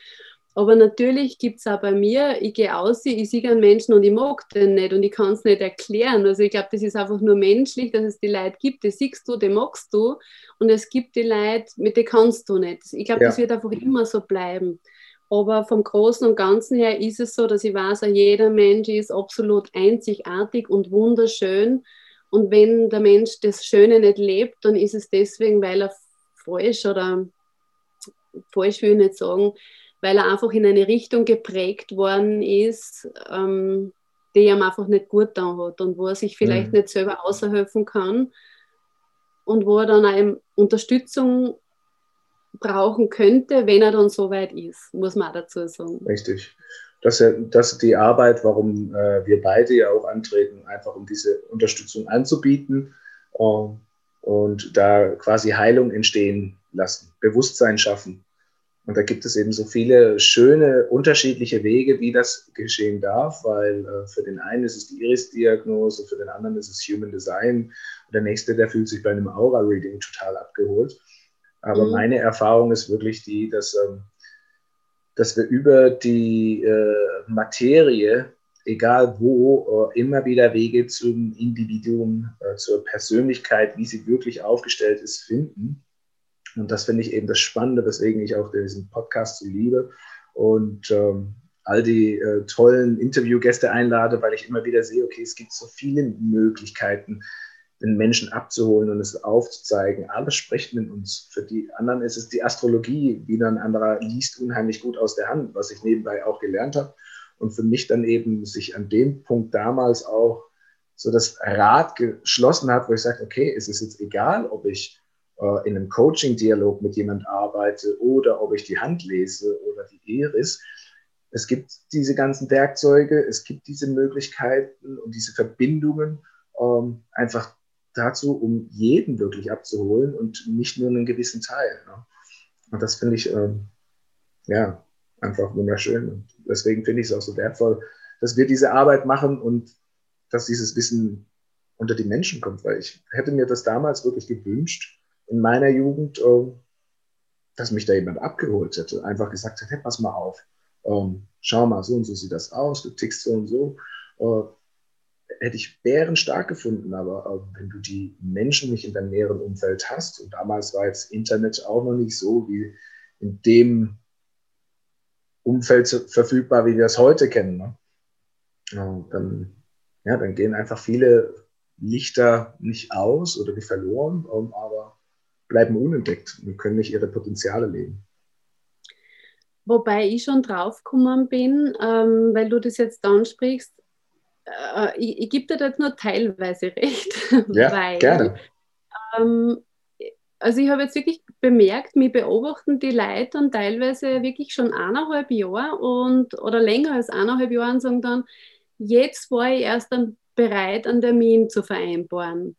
Aber natürlich gibt es auch bei mir, ich gehe aus, ich sehe einen Menschen und ich mag den nicht und ich kann es nicht erklären. Also ich glaube, das ist einfach nur menschlich, dass es die Leute gibt, die siehst du, die magst du und es gibt die Leute, mit denen kannst du nicht. Ich glaube, ja. das wird einfach immer so bleiben. Aber vom Großen und Ganzen her ist es so, dass ich weiß, jeder Mensch ist absolut einzigartig und wunderschön. Und wenn der Mensch das Schöne nicht lebt, dann ist es deswegen, weil er falsch oder falsch will ich nicht sagen, weil er einfach in eine Richtung geprägt worden ist, ähm, die ihm einfach nicht gut da hat und wo er sich vielleicht mhm. nicht selber außerhelfen kann und wo er dann eine Unterstützung brauchen könnte, wenn er dann so weit ist, muss man auch dazu sagen. Richtig. Das ist, das ist die Arbeit, warum äh, wir beide ja auch antreten, einfach um diese Unterstützung anzubieten äh, und da quasi Heilung entstehen lassen, Bewusstsein schaffen. Und da gibt es eben so viele schöne, unterschiedliche Wege, wie das geschehen darf, weil äh, für den einen ist es die Iris-Diagnose, für den anderen ist es Human Design und der nächste, der fühlt sich bei einem Aura-Reading total abgeholt. Aber mhm. meine Erfahrung ist wirklich die, dass, ähm, dass wir über die äh, Materie, egal wo, äh, immer wieder Wege zum Individuum, äh, zur Persönlichkeit, wie sie wirklich aufgestellt ist, finden und das finde ich eben das Spannende, weswegen ich auch diesen Podcast so liebe und ähm, all die äh, tollen Interviewgäste einlade, weil ich immer wieder sehe, okay, es gibt so viele Möglichkeiten, den Menschen abzuholen und es aufzuzeigen. Alles spricht mit uns. Für die anderen ist es die Astrologie, wie ein anderer liest unheimlich gut aus der Hand, was ich nebenbei auch gelernt habe. Und für mich dann eben sich an dem Punkt damals auch so das Rad geschlossen hat, wo ich sage, okay, es ist jetzt egal, ob ich äh, in einem Coaching-Dialog mit jemand arbeite oder ob ich die Hand lese oder die Iris. Es gibt diese ganzen Werkzeuge, es gibt diese Möglichkeiten und diese Verbindungen ähm, einfach dazu, um jeden wirklich abzuholen und nicht nur einen gewissen Teil. Ne? Und das finde ich ähm, ja einfach wunderschön. Und deswegen finde ich es auch so wertvoll, dass wir diese Arbeit machen und dass dieses Wissen unter die Menschen kommt, weil ich hätte mir das damals wirklich gewünscht, in meiner Jugend, äh, dass mich da jemand abgeholt hätte, einfach gesagt hätte, hey, pass mal auf, ähm, schau mal, so und so sieht das aus, du tickst so und so. Äh, hätte ich bärenstark gefunden, aber äh, wenn du die Menschen nicht in deinem näheren Umfeld hast, und damals war jetzt Internet auch noch nicht so wie in dem Umfeld verfügbar, wie wir es heute kennen, ne? dann, ja, dann gehen einfach viele Lichter nicht aus oder die verloren, ähm, aber bleiben unentdeckt und können nicht ihre Potenziale leben. Wobei ich schon draufgekommen bin, ähm, weil du das jetzt ansprichst, äh, ich, ich gebe dir das nur teilweise recht. Ja, weil, gerne. Ähm, also ich habe jetzt wirklich bemerkt, mir beobachten die Leute dann teilweise wirklich schon eineinhalb Jahre und oder länger als eineinhalb Jahre und sagen dann, jetzt war ich erst dann bereit, einen Termin zu vereinbaren.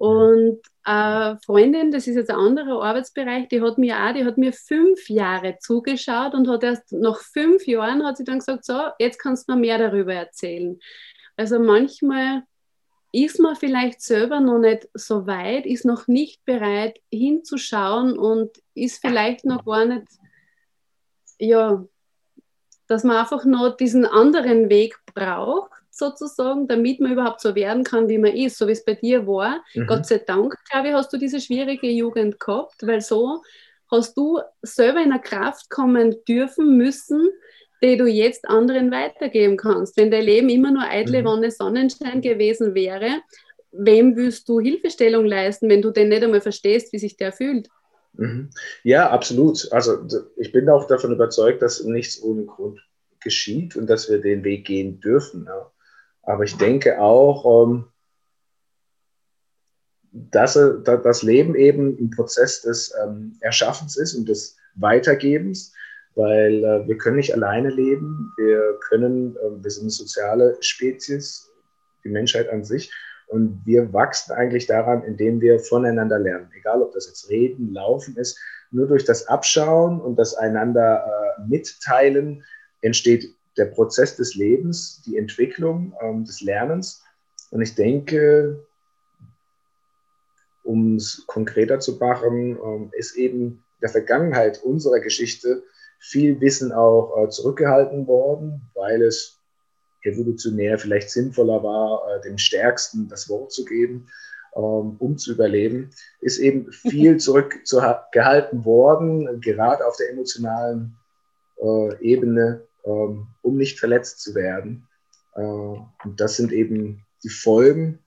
Und eine Freundin, das ist jetzt ein anderer Arbeitsbereich, die hat mir auch, die hat mir fünf Jahre zugeschaut und hat erst nach fünf Jahren hat sie dann gesagt, so, jetzt kannst du mir mehr darüber erzählen. Also manchmal ist man vielleicht selber noch nicht so weit, ist noch nicht bereit hinzuschauen und ist vielleicht noch gar nicht, ja, dass man einfach noch diesen anderen Weg braucht sozusagen, damit man überhaupt so werden kann, wie man ist, so wie es bei dir war. Mhm. Gott sei Dank, glaube ich, hast du diese schwierige Jugend gehabt, weil so hast du selber in der Kraft kommen dürfen, müssen, die du jetzt anderen weitergeben kannst. Wenn dein Leben immer nur eitle mhm. Wonne Sonnenschein gewesen wäre, wem willst du Hilfestellung leisten, wenn du denn nicht einmal verstehst, wie sich der fühlt? Mhm. Ja, absolut. Also ich bin auch davon überzeugt, dass nichts ohne Grund geschieht und dass wir den Weg gehen dürfen. Ja. Aber ich denke auch, ähm, dass das Leben eben ein Prozess des ähm, Erschaffens ist und des Weitergebens, weil äh, wir können nicht alleine leben. Wir können, äh, wir sind eine soziale Spezies, die Menschheit an sich. Und wir wachsen eigentlich daran, indem wir voneinander lernen. Egal, ob das jetzt Reden, Laufen ist. Nur durch das Abschauen und das einander äh, mitteilen entsteht der Prozess des Lebens, die Entwicklung ähm, des Lernens. Und ich denke, um es konkreter zu machen, ähm, ist eben in der Vergangenheit unserer Geschichte viel Wissen auch äh, zurückgehalten worden, weil es evolutionär vielleicht sinnvoller war, äh, dem Stärksten das Wort zu geben, ähm, um zu überleben, ist eben viel zurückgehalten worden, gerade auf der emotionalen äh, Ebene, um nicht verletzt zu werden. Äh, und das sind eben die Folgen,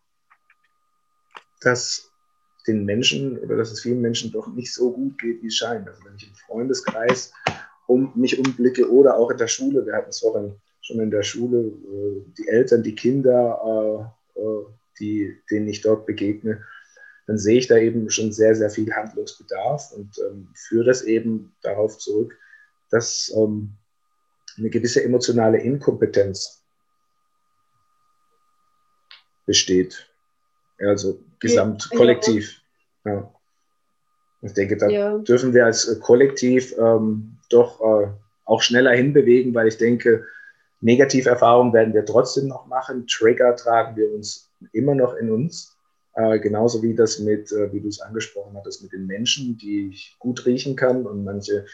dass den Menschen oder dass es vielen Menschen doch nicht so gut geht, wie es scheint. Also wenn ich im Freundeskreis um mich umblicke oder auch in der Schule, wir hatten es vorhin schon in der Schule, äh, die Eltern, die Kinder, äh, die, denen ich dort begegne, dann sehe ich da eben schon sehr, sehr viel Handlungsbedarf und ähm, führe das eben darauf zurück, dass ähm, eine gewisse emotionale Inkompetenz besteht. Also gesamt, ja, kollektiv. Ja. Ich denke, da ja. dürfen wir als Kollektiv ähm, doch äh, auch schneller hinbewegen, weil ich denke, Negativerfahrungen werden wir trotzdem noch machen. Trigger tragen wir uns immer noch in uns. Äh, genauso wie das mit, äh, wie du es angesprochen hattest, mit den Menschen, die ich gut riechen kann und manche,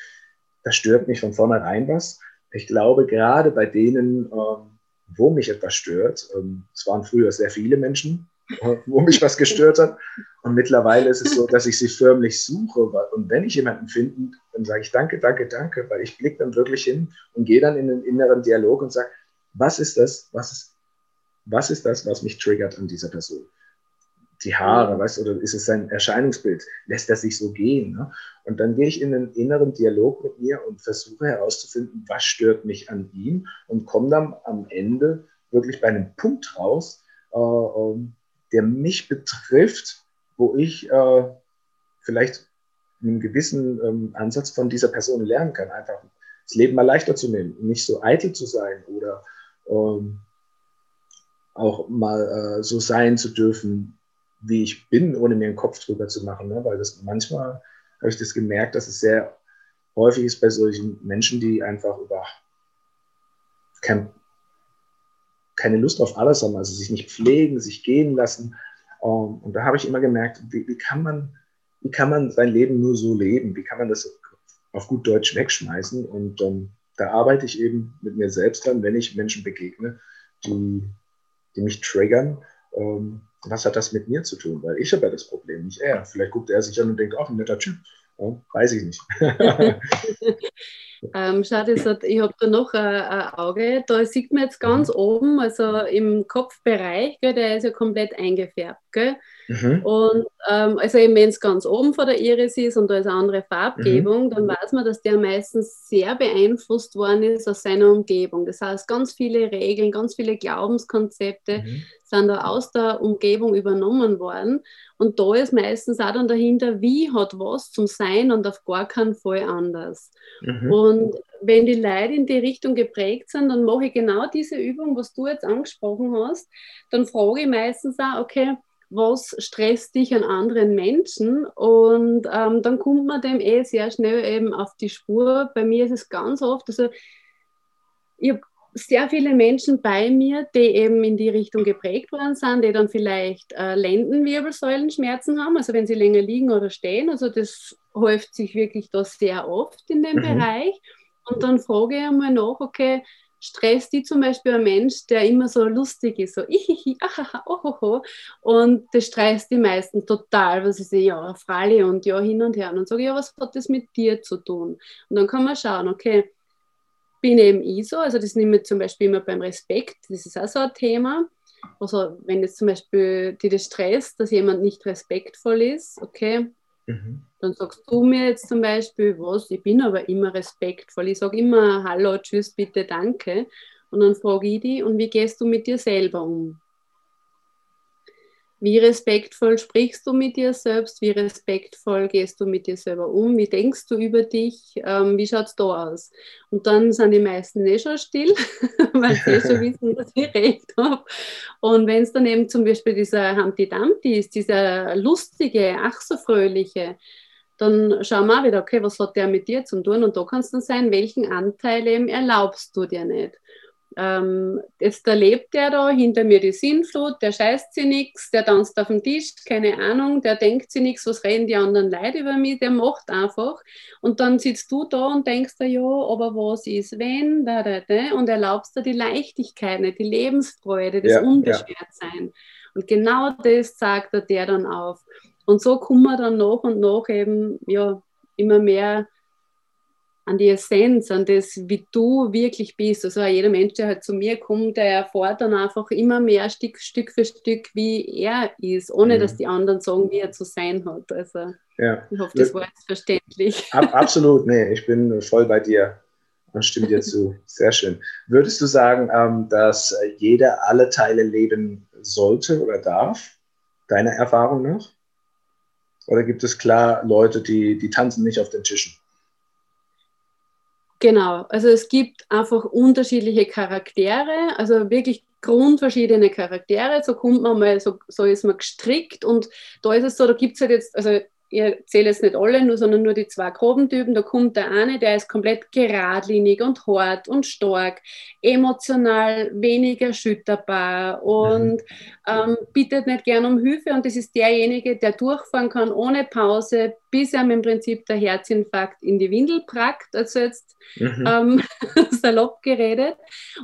da stört mich von vornherein was. Ich glaube, gerade bei denen, ähm, wo mich etwas stört, ähm, es waren früher sehr viele Menschen, wo mich was gestört hat. Und mittlerweile ist es so, dass ich sie förmlich suche. Und wenn ich jemanden finde, dann sage ich danke, danke, danke, weil ich blicke dann wirklich hin und gehe dann in den inneren Dialog und sage, was ist das, was ist, was ist das, was mich triggert an dieser Person? Die Haare, weißt du, oder ist es sein Erscheinungsbild? Lässt er sich so gehen? Ne? Und dann gehe ich in den inneren Dialog mit mir und versuche herauszufinden, was stört mich an ihm und komme dann am Ende wirklich bei einem Punkt raus, äh, ähm, der mich betrifft, wo ich äh, vielleicht einen gewissen ähm, Ansatz von dieser Person lernen kann, einfach das Leben mal leichter zu nehmen nicht so eitel zu sein oder ähm, auch mal äh, so sein zu dürfen, wie ich bin, ohne mir einen Kopf drüber zu machen. Ne? Weil das manchmal habe ich das gemerkt, dass es sehr häufig ist bei solchen Menschen, die einfach über kein, keine Lust auf alles haben, also sich nicht pflegen, sich gehen lassen. Ähm, und da habe ich immer gemerkt, wie, wie kann man wie kann man sein Leben nur so leben? Wie kann man das auf gut Deutsch wegschmeißen? Und ähm, da arbeite ich eben mit mir selbst dann, wenn ich Menschen begegne, die, die mich triggern. Ähm, was hat das mit mir zu tun? Weil ich habe ja das Problem, nicht er. Vielleicht guckt er sich an und denkt, ach, ein netter Typ. Ja, weiß ich nicht. ähm, schade, ich habe da noch ein, ein, Auge. Da sieht man jetzt ganz mhm. oben, also im Kopfbereich, gell, der ist ja komplett eingefärbt. Gell? Mhm. Und ähm, also wenn es ganz oben vor der Iris ist und da ist eine andere Farbgebung, mhm. dann weiß man, dass der meistens sehr beeinflusst worden ist aus seiner Umgebung. Das heißt, ganz viele Regeln, ganz viele Glaubenskonzepte mhm. sind da aus der Umgebung übernommen worden. Und da ist meistens auch dann dahinter, wie hat was zum Sein und auf gar keinen Fall anders. Mhm. Und wenn die Leute in die Richtung geprägt sind, dann mache ich genau diese Übung, was du jetzt angesprochen hast. Dann frage ich meistens auch, okay, was stresst dich an anderen Menschen und ähm, dann kommt man dem eh sehr schnell eben auf die Spur. Bei mir ist es ganz oft, also ich habe sehr viele Menschen bei mir, die eben in die Richtung geprägt worden sind, die dann vielleicht äh, Lendenwirbelsäulenschmerzen haben, also wenn sie länger liegen oder stehen. Also das häuft sich wirklich da sehr oft in dem mhm. Bereich. Und dann frage ich einmal nach, okay, stresst die zum Beispiel ein Mensch, der immer so lustig ist, so ihihi, ahaha, ohoho. Und das stresst die meisten total, weil sie sagen, ja, Frali und ja, hin und her. Und dann sage ich, ja, was hat das mit dir zu tun? Und dann kann man schauen, okay, bin eben ich so, also das nehme ich zum Beispiel immer beim Respekt, das ist auch so ein Thema. Also wenn jetzt zum Beispiel dir das stresst, dass jemand nicht respektvoll ist, okay, mhm. dann sagst du mir jetzt zum Beispiel, was, ich bin aber immer respektvoll. Ich sage immer Hallo, Tschüss, bitte, danke. Und dann frage ich dich, und wie gehst du mit dir selber um? Wie respektvoll sprichst du mit dir selbst? Wie respektvoll gehst du mit dir selber um? Wie denkst du über dich? Ähm, wie schaut es da aus? Und dann sind die meisten eh schon still, weil sie eh schon wissen, dass ich recht habe. Und wenn es dann eben zum Beispiel dieser Humpty Dumpty ist, dieser lustige, ach so fröhliche, dann schauen wir auch wieder, okay, was hat der mit dir zu tun? Und da kann es dann sein, welchen Anteil eben erlaubst du dir nicht? Ähm, jetzt erlebt der da hinter mir die Sinnflut, der scheißt sie nichts, der tanzt auf dem Tisch, keine Ahnung, der denkt sie nichts, was reden die anderen Leute über mich, der macht einfach. Und dann sitzt du da und denkst dir, ja, aber was ist, wenn, da, da, da, und erlaubst dir die Leichtigkeit nicht, die Lebensfreude, das ja, Unbeschwertsein. Ja. Und genau das sagt er der dann auf. Und so kommen wir dann nach und nach eben ja, immer mehr an die Essenz, an das, wie du wirklich bist. Also jeder Mensch, der halt zu mir kommt, der erfährt dann einfach immer mehr Stück, Stück für Stück, wie er ist, ohne mhm. dass die anderen sagen, wie er zu sein hat. Also ja. ich hoffe, das war jetzt verständlich. Ab, absolut, nee, ich bin voll bei dir und stimme dir zu. Sehr schön. Würdest du sagen, ähm, dass jeder alle Teile leben sollte oder darf, deiner Erfahrung nach? Oder gibt es klar Leute, die, die tanzen nicht auf den Tischen? Genau, also es gibt einfach unterschiedliche Charaktere, also wirklich grundverschiedene Charaktere. So kommt man mal, so, so ist man gestrickt und da ist es so, da gibt es halt jetzt, also ich erzähle jetzt nicht alle, nur, sondern nur die zwei groben Typen. Da kommt der eine, der ist komplett geradlinig und hart und stark, emotional weniger erschütterbar und mhm. ähm, bittet nicht gern um Hilfe. Und das ist derjenige, der durchfahren kann ohne Pause, bis er im Prinzip der Herzinfarkt in die Windel prackt. Also jetzt mhm. ähm, salopp geredet.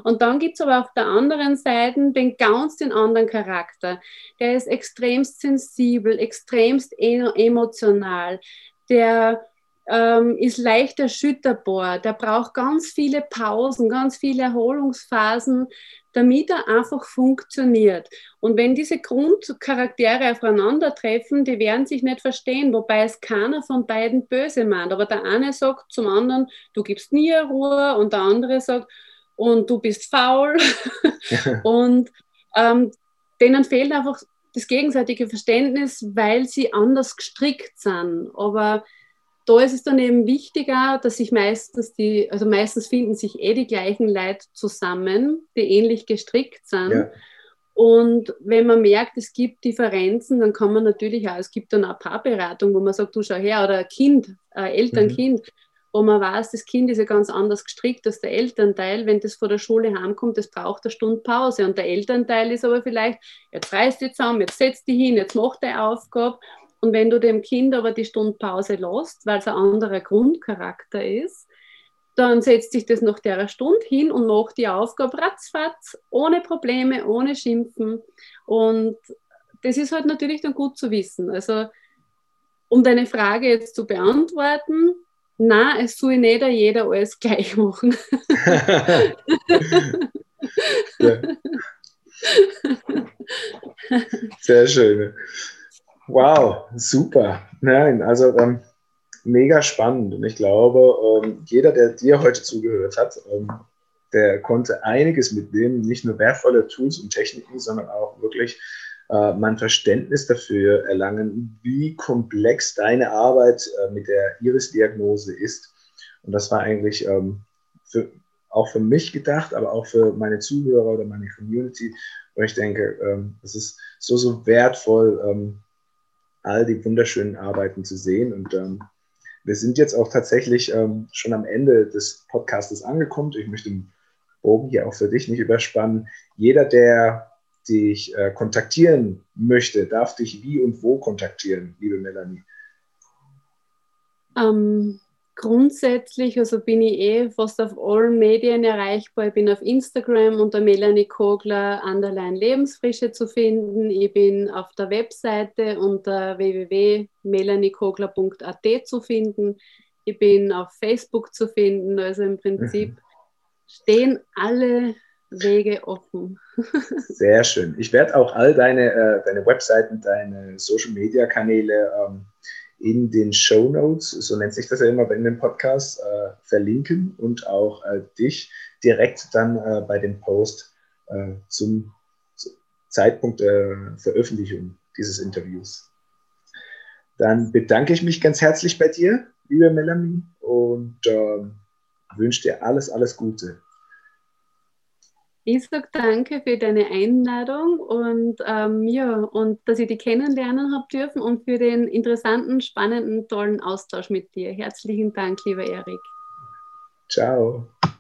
Und dann gibt es aber auf der anderen Seite den ganz den anderen Charakter. Der ist extremst sensibel, extremst emotional. Der ähm, ist leicht erschütterbar. Der braucht ganz viele Pausen, ganz viele Erholungsphasen, damit er einfach funktioniert. Und wenn diese Grundcharaktere aufeinandertreffen, die werden sich nicht verstehen, wobei es keiner von beiden böse meint. Aber der eine sagt zum anderen, du gibst nie Ruhe und der andere sagt, und du bist faul. und ähm, denen fehlt einfach das gegenseitige Verständnis, weil sie anders gestrickt sind. Aber da ist es dann eben wichtiger, dass sich meistens die, also meistens finden sich eh die gleichen Leute zusammen, die ähnlich gestrickt sind. Ja. Und wenn man merkt, es gibt Differenzen, dann kann man natürlich auch, es gibt dann auch Paarberatung, wo man sagt, du schau her, oder Kind, ein Elternkind, mhm. Wo man weiß, das Kind ist ja ganz anders gestrickt als der Elternteil. Wenn das von der Schule heimkommt, das braucht eine Stunde Pause. Und der Elternteil ist aber vielleicht, jetzt reißt dich zusammen, jetzt setzt dich hin, jetzt macht deine Aufgabe. Und wenn du dem Kind aber die Stundpause lässt, weil es ein anderer Grundcharakter ist, dann setzt sich das nach der Stunde hin und macht die Aufgabe ratzfatz, ohne Probleme, ohne Schimpfen. Und das ist halt natürlich dann gut zu wissen. Also, um deine Frage jetzt zu beantworten, na, es soll nicht jeder alles gleich machen. Sehr schön. Wow, super. Nein, also ähm, mega spannend. Und ich glaube, ähm, jeder, der dir heute zugehört hat, ähm, der konnte einiges mitnehmen, nicht nur wertvolle Tools und Techniken, sondern auch wirklich äh, mein Verständnis dafür erlangen, wie komplex deine Arbeit äh, mit der Iris-Diagnose ist. Und das war eigentlich ähm, für, auch für mich gedacht, aber auch für meine Zuhörer oder meine Community, wo ich denke, ähm, es ist so, so wertvoll, ähm, all die wunderschönen Arbeiten zu sehen. Und ähm, wir sind jetzt auch tatsächlich ähm, schon am Ende des Podcastes angekommen. Ich möchte den Bogen hier auch für dich nicht überspannen. Jeder, der dich äh, kontaktieren möchte, darf dich wie und wo kontaktieren, liebe Melanie? Ähm, grundsätzlich, also bin ich eh fast auf allen Medien erreichbar. Ich bin auf Instagram unter Melanie Kogler Underline Lebensfrische zu finden. Ich bin auf der Webseite unter www.melaniekogler.at zu finden. Ich bin auf Facebook zu finden. Also im Prinzip mhm. stehen alle Wege offen. Sehr schön. Ich werde auch all deine, äh, deine Webseiten, deine Social Media Kanäle ähm, in den Show Notes, so nennt sich das ja immer bei dem Podcast, äh, verlinken und auch äh, dich direkt dann äh, bei dem Post äh, zum Zeitpunkt der Veröffentlichung dieses Interviews. Dann bedanke ich mich ganz herzlich bei dir, liebe Melanie, und ähm, wünsche dir alles, alles Gute. Ich sage danke für deine Einladung und ähm, ja, und dass ich dich kennenlernen habe dürfen und für den interessanten, spannenden, tollen Austausch mit dir. Herzlichen Dank, lieber Erik. Ciao.